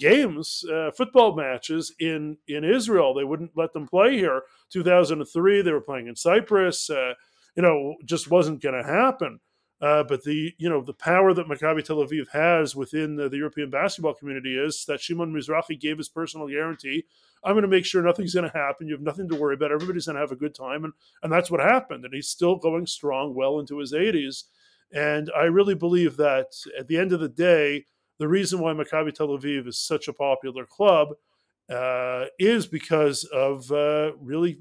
games, uh, football matches in in Israel. They wouldn't let them play here. 2003, they were playing in Cyprus. Uh, you know, just wasn't going to happen. Uh, but the you know the power that Maccabi Tel Aviv has within the, the, European basketball community is that Shimon Mizrahi gave his personal guarantee. I'm going to make sure nothing's going to happen. You have nothing to worry about. Everybody's going to have a good time, and and that's what happened. And he's still going strong, well into his 80s. And I really believe that at the end of the day, the reason why Maccabi Tel Aviv is such a popular club uh, is because of uh, really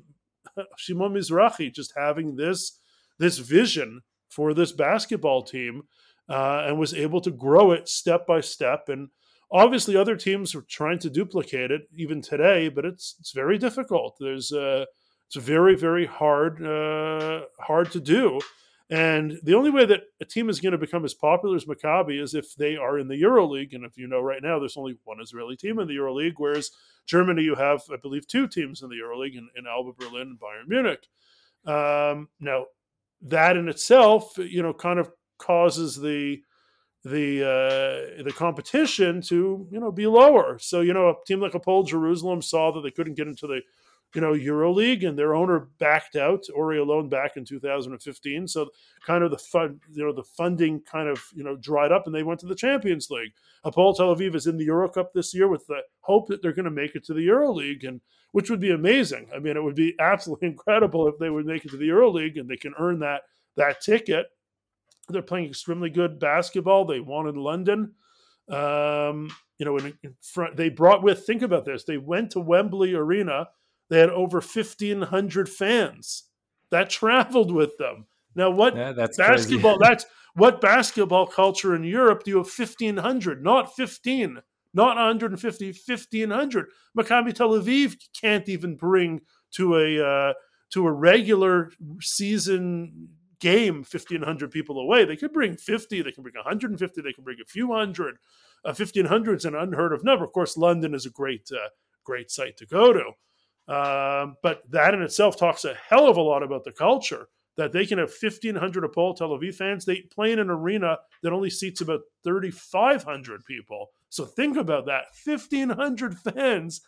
[LAUGHS] Shimon Mizrahi just having this this vision for this basketball team uh, and was able to grow it step by step. And obviously, other teams are trying to duplicate it even today, but it's it's very difficult. There's uh, it's very very hard uh, hard to do. And the only way that a team is going to become as popular as Maccabi is if they are in the EuroLeague. And if you know right now, there's only one Israeli team in the EuroLeague, whereas Germany, you have, I believe, two teams in the EuroLeague in, in Alba Berlin and Bayern Munich. Um, now, that in itself, you know, kind of causes the the uh, the competition to you know be lower. So you know, a team like Hapoel Jerusalem saw that they couldn't get into the you know, EuroLeague, and their owner backed out. Ori Alon back in 2015. So kind of the fund, you know, the funding kind of you know dried up, and they went to the Champions League. Hapoel Tel Aviv is in the Euro Cup this year with the hope that they're going to make it to the EuroLeague, and which would be amazing. I mean, it would be [LAUGHS] absolutely incredible if they would make it to the EuroLeague and they can earn that that ticket. They're playing extremely good basketball. They won in London. Um, you know, in, in front, they brought with. Think about this. They went to Wembley Arena they had over 1,500 fans that [LAUGHS] traveled with them. Now, what yeah, that's basketball? that's what basketball culture in Europe do you have 1,500, not 15, not 150, 1,500. Maccabi Tel Aviv can't even bring to a uh, to a regular season game 1,500 people away. They could bring 50, they can bring 150, they can bring a few hundred. Uh, 1,500 is an unheard of number. Of course, London is a great, uh, great site to go to. Um, but that in itself talks a hell of a lot about the culture that they can have 1,500 Hapoel Tel Aviv fans. They play in an arena that only seats about 3,500 people. So think about that. 1,500 fans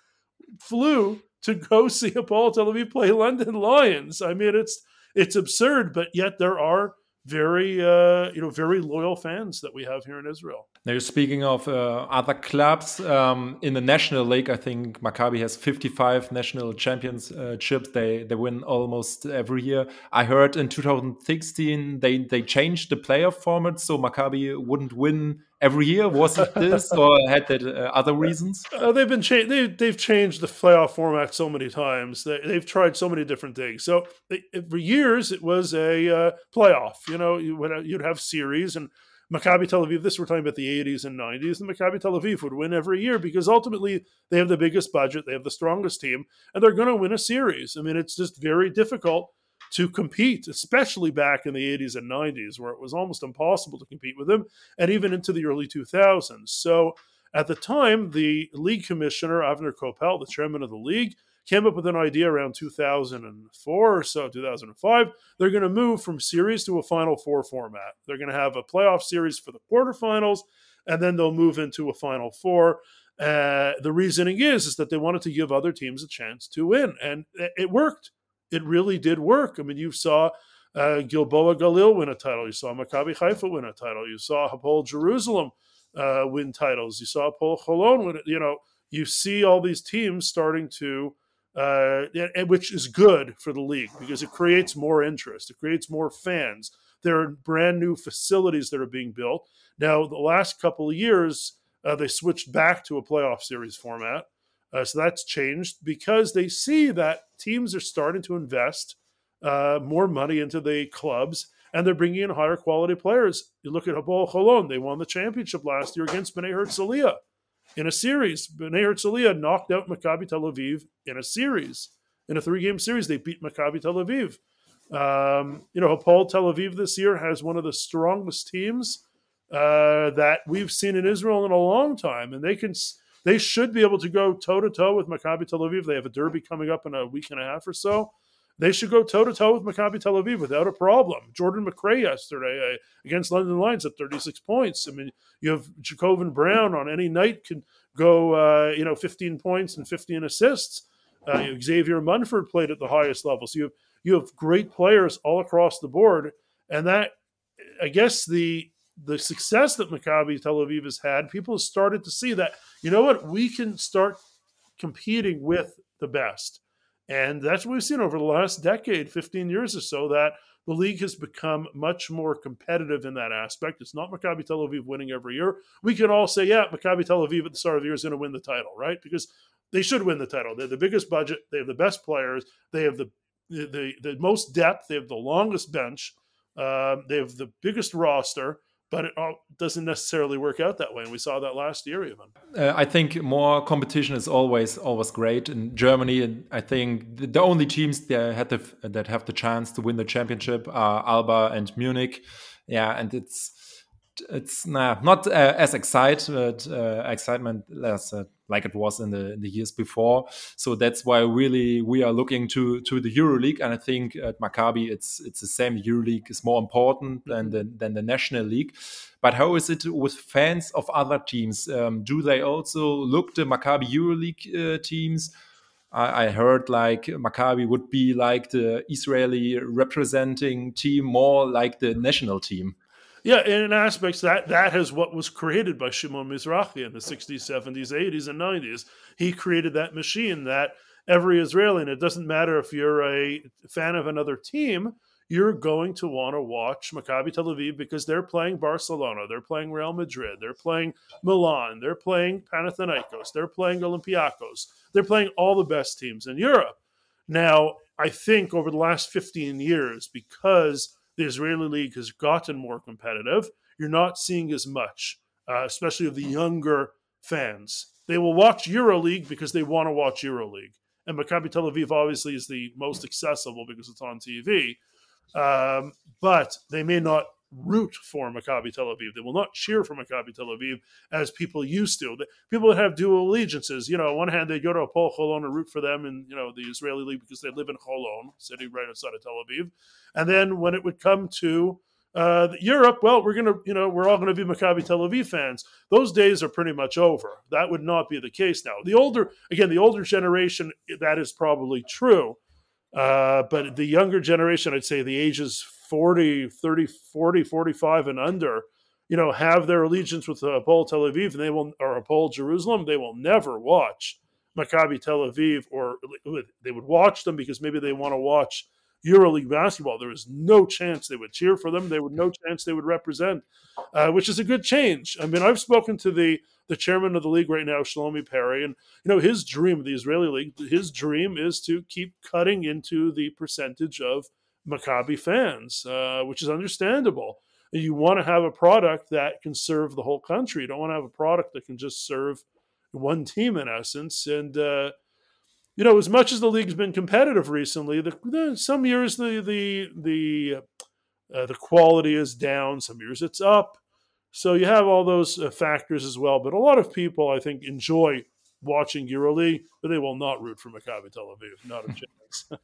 flew to go [LAUGHS] see Hapoel Tel Aviv play London Lions. I mean, it's it's absurd, but yet there are very uh, you know very loyal fans that we have here in Israel. Now, speaking of uh, other clubs um, in the national league, I think Maccabi has 55 national championships. They they win almost every year. I heard in 2016 they they changed the playoff format, so Maccabi wouldn't win every year? Was it this, [LAUGHS] or had that uh, other reasons? Uh, they've been cha- they, they've changed the playoff format so many times. They, have tried so many different things. So they, for years, it was a uh, playoff. You know, you would you'd have series and. Maccabi Tel Aviv, this we're talking about the 80s and 90s, and Maccabi Tel Aviv would win every year because ultimately they have the biggest budget, they have the strongest team, and they're going to win a series. I mean, it's just very difficult to compete, especially back in the 80s and 90s, where it was almost impossible to compete with them, and even into the early 2000s. So at the time, the league commissioner, Avner Kopel, the chairman of the league, came up with an idea around 2004 or so, 2005. They're going to move from series to a Final Four format. They're going to have a playoff series for the quarterfinals, and then they'll move into a Final Four. Uh, the reasoning is is that they wanted to give other teams a chance to win, and it worked it really did work. I mean, you saw uh, Gilboa Galil win a title. You saw Maccabi Haifa win a title. You saw Hapoel Jerusalem uh, win titles. You saw Hapoel Holon win. it. You know, you see all these teams starting to, uh, which is good for the league because it creates more interest. It creates more fans. There are brand new facilities that are being built. Now, the last couple of years, uh, they switched back to a playoff series format. Uh, so that's changed because they see that teams are starting to invest uh, more money into the clubs and they're bringing in higher quality players. You look at Hapoel Holon; they won the championship last year against Bnei Herzliya in a series. Bnei Herzliya knocked out Maccabi Tel Aviv in a series. In a three-game series, they beat Maccabi Tel Aviv. Um, you know, Hapoel Tel Aviv this year has one of the strongest teams uh, that we've seen in Israel in a long time, and they can they should be able to go toe to toe with Maccabi Tel Aviv. They have a derby coming up in a week and a half or so. They should go toe to toe with Maccabi Tel Aviv without a problem. Jordan McRae yesterday uh, against London Lions at 36 points. I mean, you have Jacobin Brown on any night can go, uh, you know, 15 points and 15 assists. Uh, Xavier Munford played at the highest level. So you have you have great players all across the board, and that I guess the the success that Maccabi Tel Aviv has had, people have started to see that, you know what, we can start competing with the best. And that's what we've seen over the last decade, 15 years or so, that the league has become much more competitive in that aspect. It's not Maccabi Tel Aviv winning every year. We can all say, yeah, Maccabi Tel Aviv at the start of the year is going to win the title, right? Because they should win the title. They have the biggest budget. They have the best players. They have the the, the, the most depth. They have the longest bench. Uh, they have the biggest roster but it all doesn't necessarily work out that way and we saw that last year even. Uh, i think more competition is always always great. In germany and i think the, only teams that had the, that have the chance to win the championship are alba and munich. Yeah and it's it's nah, not uh, as excited uh, excitement as uh, like it was in the in the years before. So that's why really we are looking to to the EuroLeague, and I think at Maccabi it's it's the same. EuroLeague is more important than the, than the National League. But how is it with fans of other teams? Um, do they also look the Maccabi EuroLeague uh, teams? I, I heard like Maccabi would be like the Israeli representing team, more like the national team. Yeah, in aspects that that is what was created by Shimon Mizrahi in the 60s, 70s, 80s, and 90s. He created that machine that every Israeli, and it doesn't matter if you're a fan of another team, you're going to want to watch Maccabi Tel Aviv because they're playing Barcelona, they're playing Real Madrid, they're playing Milan, they're playing Panathinaikos, they're playing Olympiacos, they're playing all the best teams in Europe. Now, I think over the last 15 years, because the Israeli league has gotten more competitive. You're not seeing as much, uh, especially of the younger fans. They will watch EuroLeague because they want to watch EuroLeague. And Maccabi Tel Aviv obviously is the most accessible because it's on TV. Um, but they may not root for Maccabi Tel Aviv. They will not cheer for Maccabi Tel Aviv as people used to. People that have dual allegiances, you know, on one hand they go to Hapoel Holon and root for them in you know the Israeli league because they live in Holon, city right outside of Tel Aviv, and then when it would come to uh, Europe, well, we're gonna, you know, we're all gonna be Maccabi Tel Aviv fans. Those days are pretty much over. That would not be the case now. The older, again, the older generation, that is probably true. Uh, but the younger generation, I'd say the ages 40, 30, 40, 45 and under, you know, have their allegiance with uh, Hapoel Tel Aviv and they will, or Hapoel Jerusalem, they will never watch Maccabi Tel Aviv or they would watch them because maybe they want to watch EuroLeague basketball. There is no chance they would cheer for them. There would no chance they would represent, uh, which is a good change. I mean, I've spoken to the the chairman of the league right now, Shlomi Perry, and you know his dream, of the Israeli league, his dream is to keep cutting into the percentage of Maccabi fans, uh, which is understandable. You want to have a product that can serve the whole country. You don't want to have a product that can just serve one team in essence. And uh, you know, as much as the league's been competitive recently, the, the some years the the the uh, the quality is down, some years it's up. So you have all those uh, factors as well. But a lot of people, I think, enjoy watching EuroLeague, but they will not root for Maccabi Tel Aviv. Not a [LAUGHS] chance. [LAUGHS]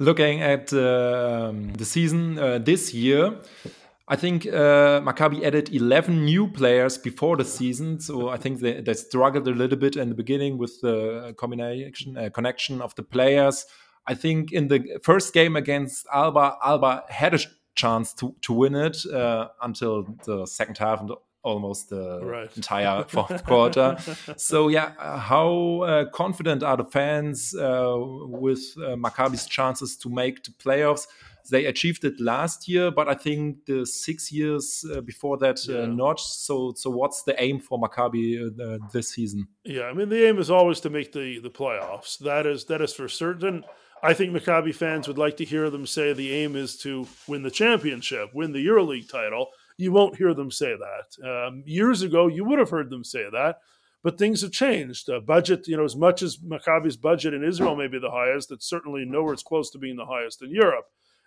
Looking at um, the season uh, this year, I think uh, Maccabi added 11 new players before the season, so I think they, they struggled a little bit in the beginning with the combination uh, connection of the players. I think in the first game against Alba, Alba had a chance to to win it uh, until the second half almost the right. entire [LAUGHS] fourth quarter. so yeah, uh, how uh, confident are the fans uh, with uh, Maccabi's chances to make the playoffs? They achieved it last year, but I think the six years uh, before that uh, yeah. not. So, so what's the aim for Maccabi this season? Yeah, I mean the aim is always to make the the playoffs. That is that is for certain. I think Maccabi fans would like to hear them say the aim is to win the championship, win the EuroLeague title you won't hear them say that. Um, years ago, you would have heard them say that, but things have changed. Uh, budget, you know, as much as Maccabi's budget in Israel may be the highest, it's certainly nowhere close to being the highest in Europe,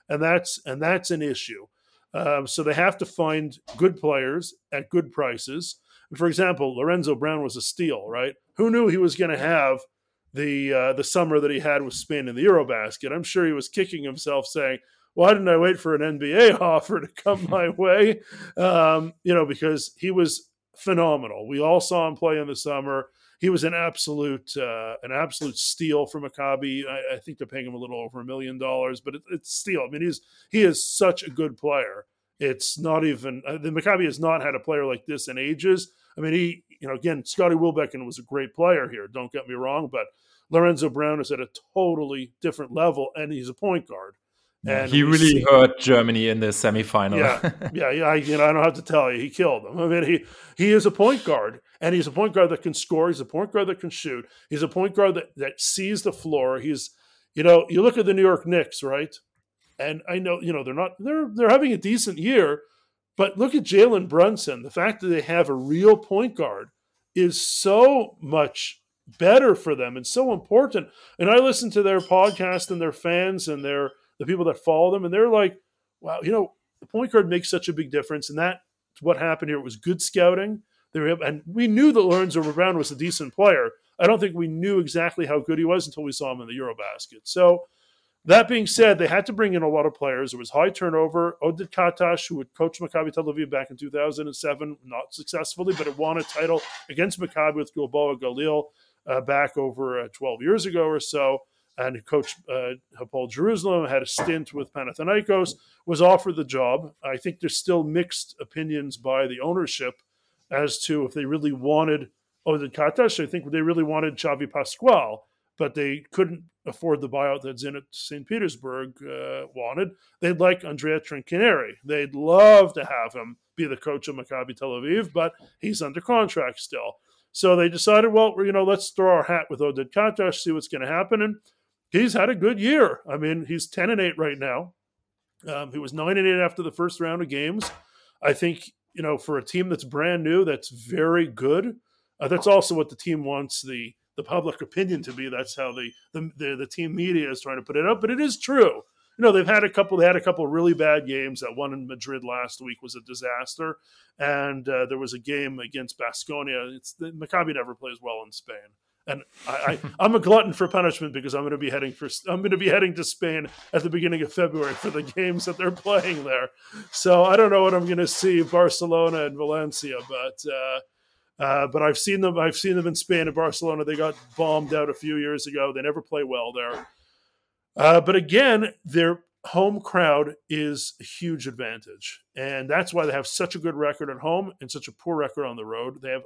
and that's and that's an issue. Um, so they have to find good players at good prices. For example, Lorenzo Brown was a steal, right? Who knew he was going to have the uh, the summer that he had with Spain in the Eurobasket? I'm sure he was kicking himself, saying, why didn't I wait for an NBA [LAUGHS] offer to come [LAUGHS] my way? Um, you know, because he was phenomenal. We all saw him play in the summer. He was an absolute uh, an absolute steal for Maccabi. I, I, think they're paying him a little over a million dollars, but it, it's steal. I mean, he's he is such a good player. It's not even uh, the Maccabi has not had a player like this in ages. I mean, he you know again Scotty Wilbekin was a great player here. Don't get me wrong, but Lorenzo Brown is at a totally different level, and he's a point guard. And he really see, hurt Germany in the semifinal. Yeah, [LAUGHS] yeah, yeah. I, you know, I don't have to tell you, he killed them. I mean, he he is a point guard, and he's a point guard that can score. He's a point guard that can shoot. He's a point guard that that sees the floor. He's, you know, you look at the New York Knicks, right? And I know, you know, they're not they're they're having a decent year, but look at Jalen Brunson. The fact that they have a real point guard is so much better for them and so important. And I listen to their podcast and their fans and their the people that follow them, and they're like, wow, you know, the point guard makes such a big difference. And that's what happened here. It was good scouting. They were, and we knew that Lorenzo Brown was a decent player. I don't think we knew exactly how good he was until we saw him in the Eurobasket. So, that being said, they had to bring in a lot of players. There was high turnover. Oded Katash, who had coached Maccabi Tel Aviv back in 2007, not successfully, but it won a title against Maccabi with Gilboa Galil uh, back over uh, 12 years ago or so and coached uh, Hapoel Jerusalem, had a stint with Panathinaikos, was offered the job. I think there's still mixed opinions by the ownership as to if they really wanted Oded Katash. I think they really wanted Xavi Pascual, but they couldn't afford the buyout that Zenit St. Petersburg uh, wanted. They'd like Andrea Trinchieri. They'd love to have him be the coach of Maccabi Tel Aviv, but he's under contract still. So they decided, well, you know, let's throw our hat with Oded Katash, see what's going to happen. And he's had a good year. I mean, he's 10 and 8 right now. Um, he was 9 and 8 after the first round of games. I think, you know, for a team that's brand new, that's very good. Uh, that's also what the team wants the the public opinion to be. That's how the, the the, the team media is trying to put it up. But it is true. You know, they've had a couple. They had a couple really bad games. That one in Madrid last week was a disaster, and uh, there was a game against Basconia. It's the, Maccabi never plays well in Spain and I, I am a glutton for punishment because I'm going to be heading for I'm going to be heading to Spain at the beginning of February for the games that they're playing there. So I don't know what I'm going to see Barcelona and Valencia, but uh, uh, but I've seen them I've seen them in Spain and Barcelona. They got bombed out a few years ago. They never play well there. Uh, but again, their home crowd is a huge advantage, and that's why they have such a good record at home and such a poor record on the road. They have,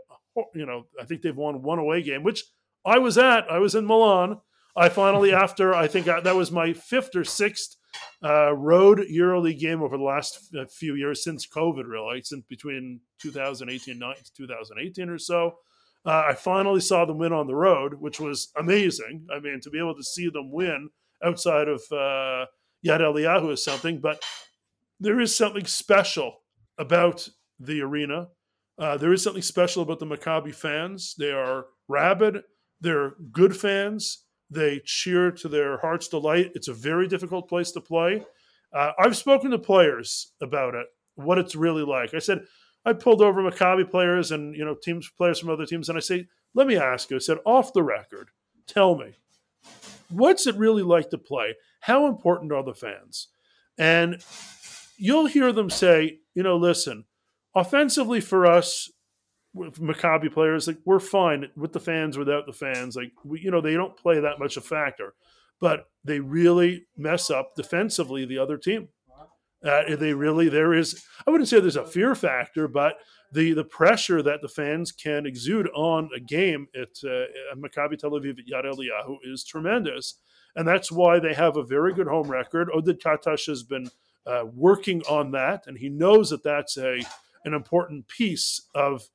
you know, I think they've won one away game, which I was at. I was in Milan. I finally, [LAUGHS] after I think I, that was my fifth or sixth uh, road EuroLeague game over the last few years since COVID, really, since between 2018 and 2018 or so. Uh, I finally saw them win on the road, which was amazing. I mean, to be able to see them win outside of uh, Yad Eliyahu is something, but there is something special about the arena. Uh, there is something special about the Maccabi fans. They are rabid. They're good fans. They cheer to their heart's delight. It's a very difficult place to play. Uh, I've spoken to players about it, what it's really like. I said, I pulled over Maccabi players and you know teams players from other teams, and I say, let me ask you. I said, off the record, tell me, what's it really like to play? How important are the fans? And you'll hear them say, you know, listen, offensively for us, Maccabi players, like we're fine with the fans, without the fans. Like we, you know, they don't play that much a factor, but they really mess up defensively the other team. Uh, they really there is. I wouldn't say there's a fear factor, but the the pressure that the fans can exude on a game at, uh, at Maccabi Tel Aviv at Yad Eliyahu is tremendous, and that's why they have a very good home record. Oded Katash has been uh, working on that, and he knows that that's a an important piece of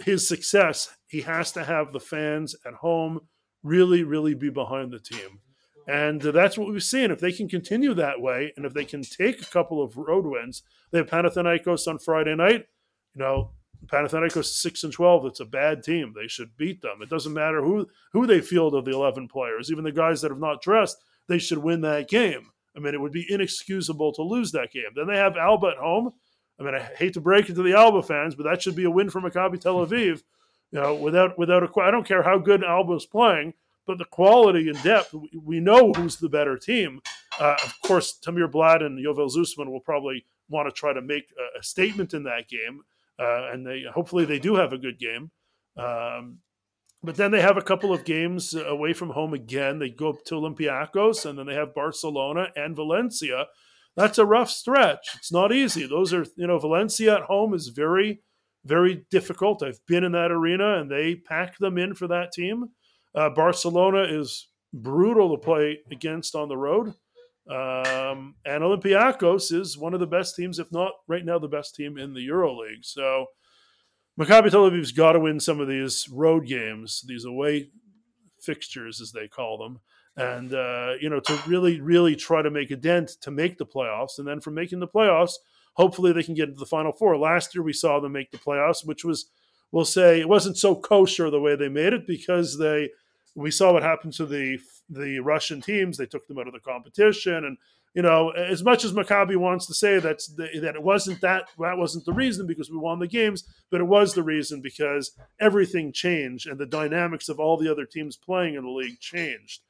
his success, he has to have the fans at home really, really be behind the team. And that's what we've seen. If they can continue that way, and if they can take a couple of road wins, they have Panathinaikos on Friday night. You know, Panathinaikos six and twelve. It's a bad team. They should beat them. It doesn't matter who who they field of the eleven players, even the guys that have not dressed. They should win that game. I mean, it would be inexcusable to lose that game. Then they have Alba at home. I mean, I hate to break it to the Alba fans, but that should be a win for Maccabi Tel Aviv. [LAUGHS] You know, without without a, I don't care how good Alba is playing, but the quality and depth, we know who's the better team. Uh, of course, Tamir Blatt and Yovel Zusman will probably want to try to make a, a statement in that game, uh, and they hopefully they do have a good game. Um, but then they have a couple of games away from home again. They go to Olympiacos, and then they have Barcelona and Valencia that's a rough stretch. It's not easy. Those are, you know, Valencia at home is very, very difficult. I've been in that arena and they pack them in for that team. Uh, Barcelona is brutal to play against on the road. Um, and Olympiacos is one of the best teams, if not right now, the best team in the EuroLeague. So Maccabi Tel Aviv's got to win some of these road games, these away fixtures, as they call them and uh, you know to really really try to make a dent to make the playoffs. And then from making the playoffs hopefully they can get into the final four. Last year we saw them make the playoffs which was we'll say it wasn't so kosher the way they made it because they we saw what happened to the the russian teams. They took them out of the competition. And you know as much as maccabi wants to say that's the, that it wasn't that that wasn't the reason because we won the games but it was the reason because everything changed and the dynamics of all the other teams playing in the league changed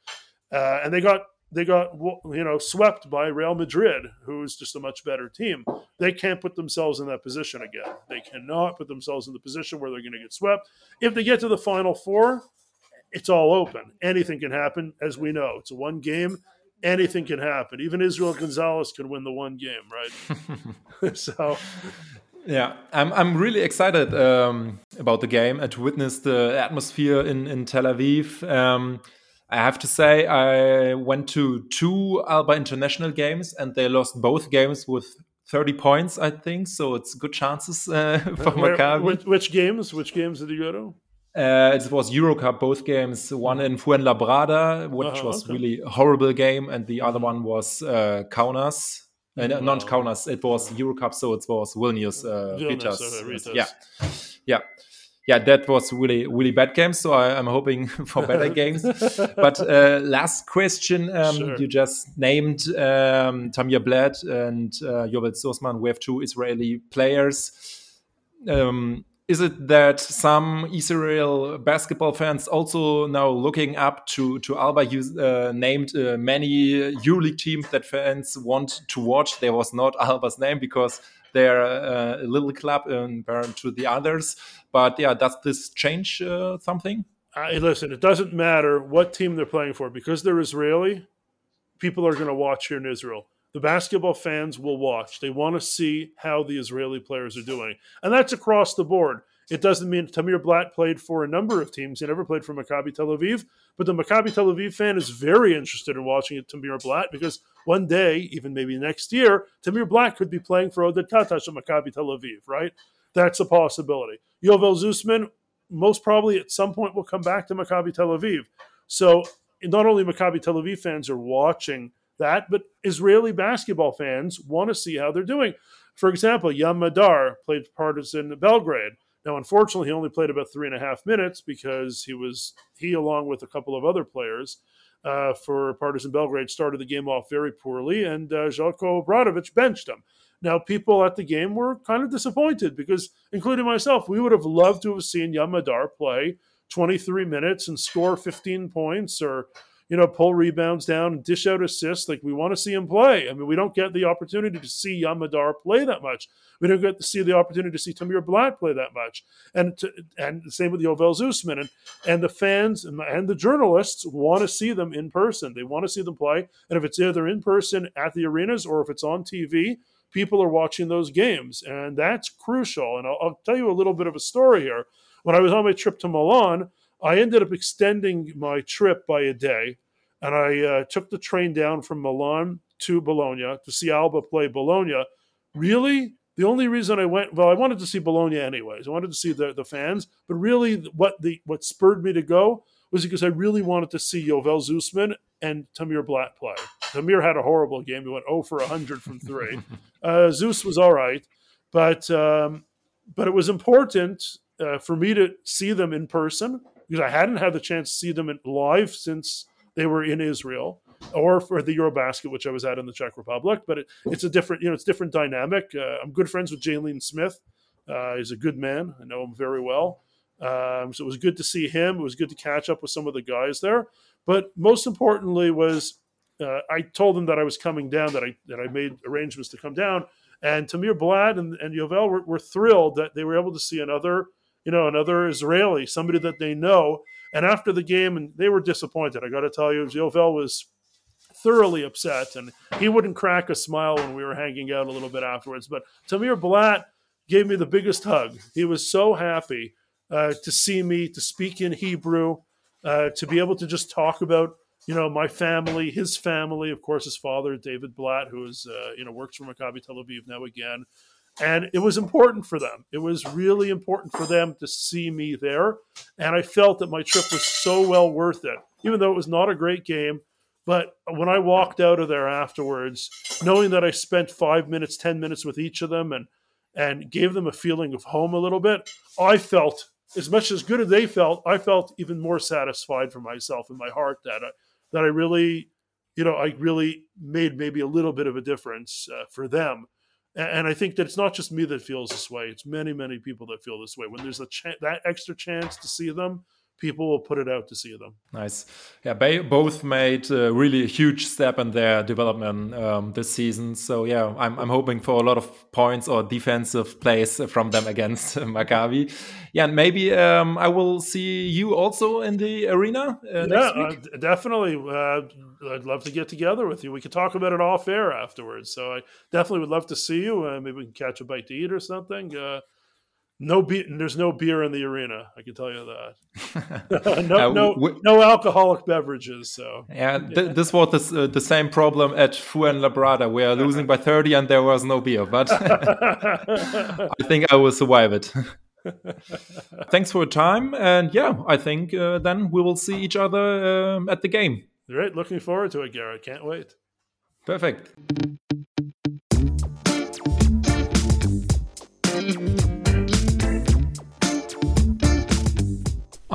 uh, and they got they got you know swept by Real Madrid, who's just a much better team. They can't put themselves in that position again. They cannot put themselves in the position where they're going to get swept. If they get to the final four, it's all open. Anything can happen, as we know. It's a one game. Anything can happen. Even Israel Gonzalez can win the one game, right? [LAUGHS] so. Yeah, I'm I'm really excited um, about the game and to witness the atmosphere in in Tel Aviv. Um, I have to say, I went to two Alba International games and they lost both games with 30 points, I think. So it's good chances uh, [LAUGHS] for Where, Maccabi. Which, which, games? Which games did you go to? Uh, it was Eurocup, both games. One in Fuenlabrada, which uh -huh, was okay. really a horrible game, and the other one was uh, Kaunas. Uh, not Kaunas, it was Eurocup, so it was Vilnius, uh, Vilnius okay, Yeah, yeah yeah, that was really really bad game. So I, am hoping [LAUGHS] for better [LAUGHS] games. But uh, last question, um, sure. you just named um, Tamir Blatt and uh, Yovel Zusman. We have two Israeli players. Um, is it that some Israel basketball fans also now looking up to to Alba? You uh, named uh, many EuroLeague teams that fans want to watch. There was not Alba's name because they're uh, a little club compared to the others. But yeah, does this change uh, something? Uh, listen, it doesn't matter what team they're playing for because they're Israeli. People are going to watch here in Israel. The basketball fans will watch. They want to see how the Israeli players are doing, and that's across the board. It doesn't mean Tamir Blatt played for a number of teams. He never played for Maccabi Tel Aviv, But the Maccabi Tel Aviv fan is very interested in watching it, Tamir Blatt because one day, even maybe next year, Tamir Blatt could be playing for Oded Katash at Maccabi Tel Aviv, right? That's a possibility. Yovel Zusman most probably at some point will come back to Maccabi Tel Aviv. So not only Maccabi Tel Aviv fans are watching that, but Israeli basketball fans want to see how they're doing. For example, Yam Madar played Partizan Belgrade. Now, unfortunately, he only played about three and a half minutes because he was he, along with a couple of other players uh, for Partizan Belgrade, started the game off very poorly, and uh, Željko Obradović benched him. Now, people at the game were kind of disappointed because, including myself, we would have loved to have seen Yam Madar play 23 minutes and score 15 points or you know, pull rebounds down and dish out assists. Like we want to see him play. I mean, we don't get the opportunity to see Yam Madar play that much. We don't get to see the opportunity to see Tamir Blatt play that much. And to, and the same with Yovel Zusman. And, and the fans and, and the journalists want to see them in person. They want to see them play. And if it's either in person at the arenas or if it's on TV, people are watching those games. And that's crucial. And I'll, I'll tell you a little bit of a story here. When I was on my trip to Milan, I ended up extending my trip by a day, and I uh, took the train down from Milan to Bologna to see Alba play Bologna. Really, the only reason I went, well, I wanted to see Bologna anyways. I wanted to see the, the fans, but really, what the what spurred me to go was because I really wanted to see Yovel Zusman and Tamir Blatt play. Tamir had a horrible game; he went 0 for 100 from three. [LAUGHS] uh, Zeus was all right, but um, but it was important uh, for me to see them in person because I hadn't had the chance to see them live since they were in Israel or for the Eurobasket, which I was at in the Czech Republic. But it, it's a different, you know, it's different dynamic. Uh, I'm good friends with Jaleen Smith. Uh, he's a good man. I know him very well. Um, so it was good to see him. It was good to catch up with some of the guys there. But most importantly was uh, I told them that I was coming down, that I that I made arrangements to come down. And Tamir Blatt and, and Yovel were, were thrilled that they were able to see another you know, another Israeli, somebody that they know. And after the game, and they were disappointed. I got to tell you, Yovel was thoroughly upset, and he wouldn't crack a smile when we were hanging out a little bit afterwards. But Tamir Blatt gave me the biggest hug. He was so happy uh, to see me, to speak in Hebrew, uh, to be able to just talk about you know my family, his family, of course, his father David Blatt, who is uh, you know works for Maccabi Tel Aviv now again, and it was important for them. It was really important for them to see me there. And I felt that my trip was so well worth it, even though it was not a great game. But when I walked out of there afterwards, knowing that I spent five minutes, 10 minutes with each of them and, and gave them a feeling of home a little bit, I felt as much as good as they felt, I felt even more satisfied for myself in my heart that I, that I really, you know, I really made maybe a little bit of a difference uh, for them and I think that it's not just me that feels this way. It's many, many people that feel this way. When there's a that extra chance to see them, people will put it out to see them. Nice. Yeah, they both made a really huge step in their development um, this season. So yeah, I'm, I'm hoping for a lot of points or defensive plays from them against [LAUGHS] Maccabi. Yeah, and maybe um, I will see you also in the arena. Uh, yeah, uh, definitely. Uh, I'd love to get together with you. We could talk about it off air afterwards. So I definitely would love to see you. Uh, maybe we can catch a bite to eat or something. No beer. There's no beer in the arena. I can tell you that. [LAUGHS] [LAUGHS] no, uh, no, we, no alcoholic beverages. So yeah, th- this was the, uh, the same problem at Fuenlabrada. We are [LAUGHS] losing by 30, and there was no beer. But I think I will survive it. Thanks for your time, and yeah, I think uh, then we will see each other um, at the game. Great, looking forward to it, Gerrit. Can't wait. Perfect.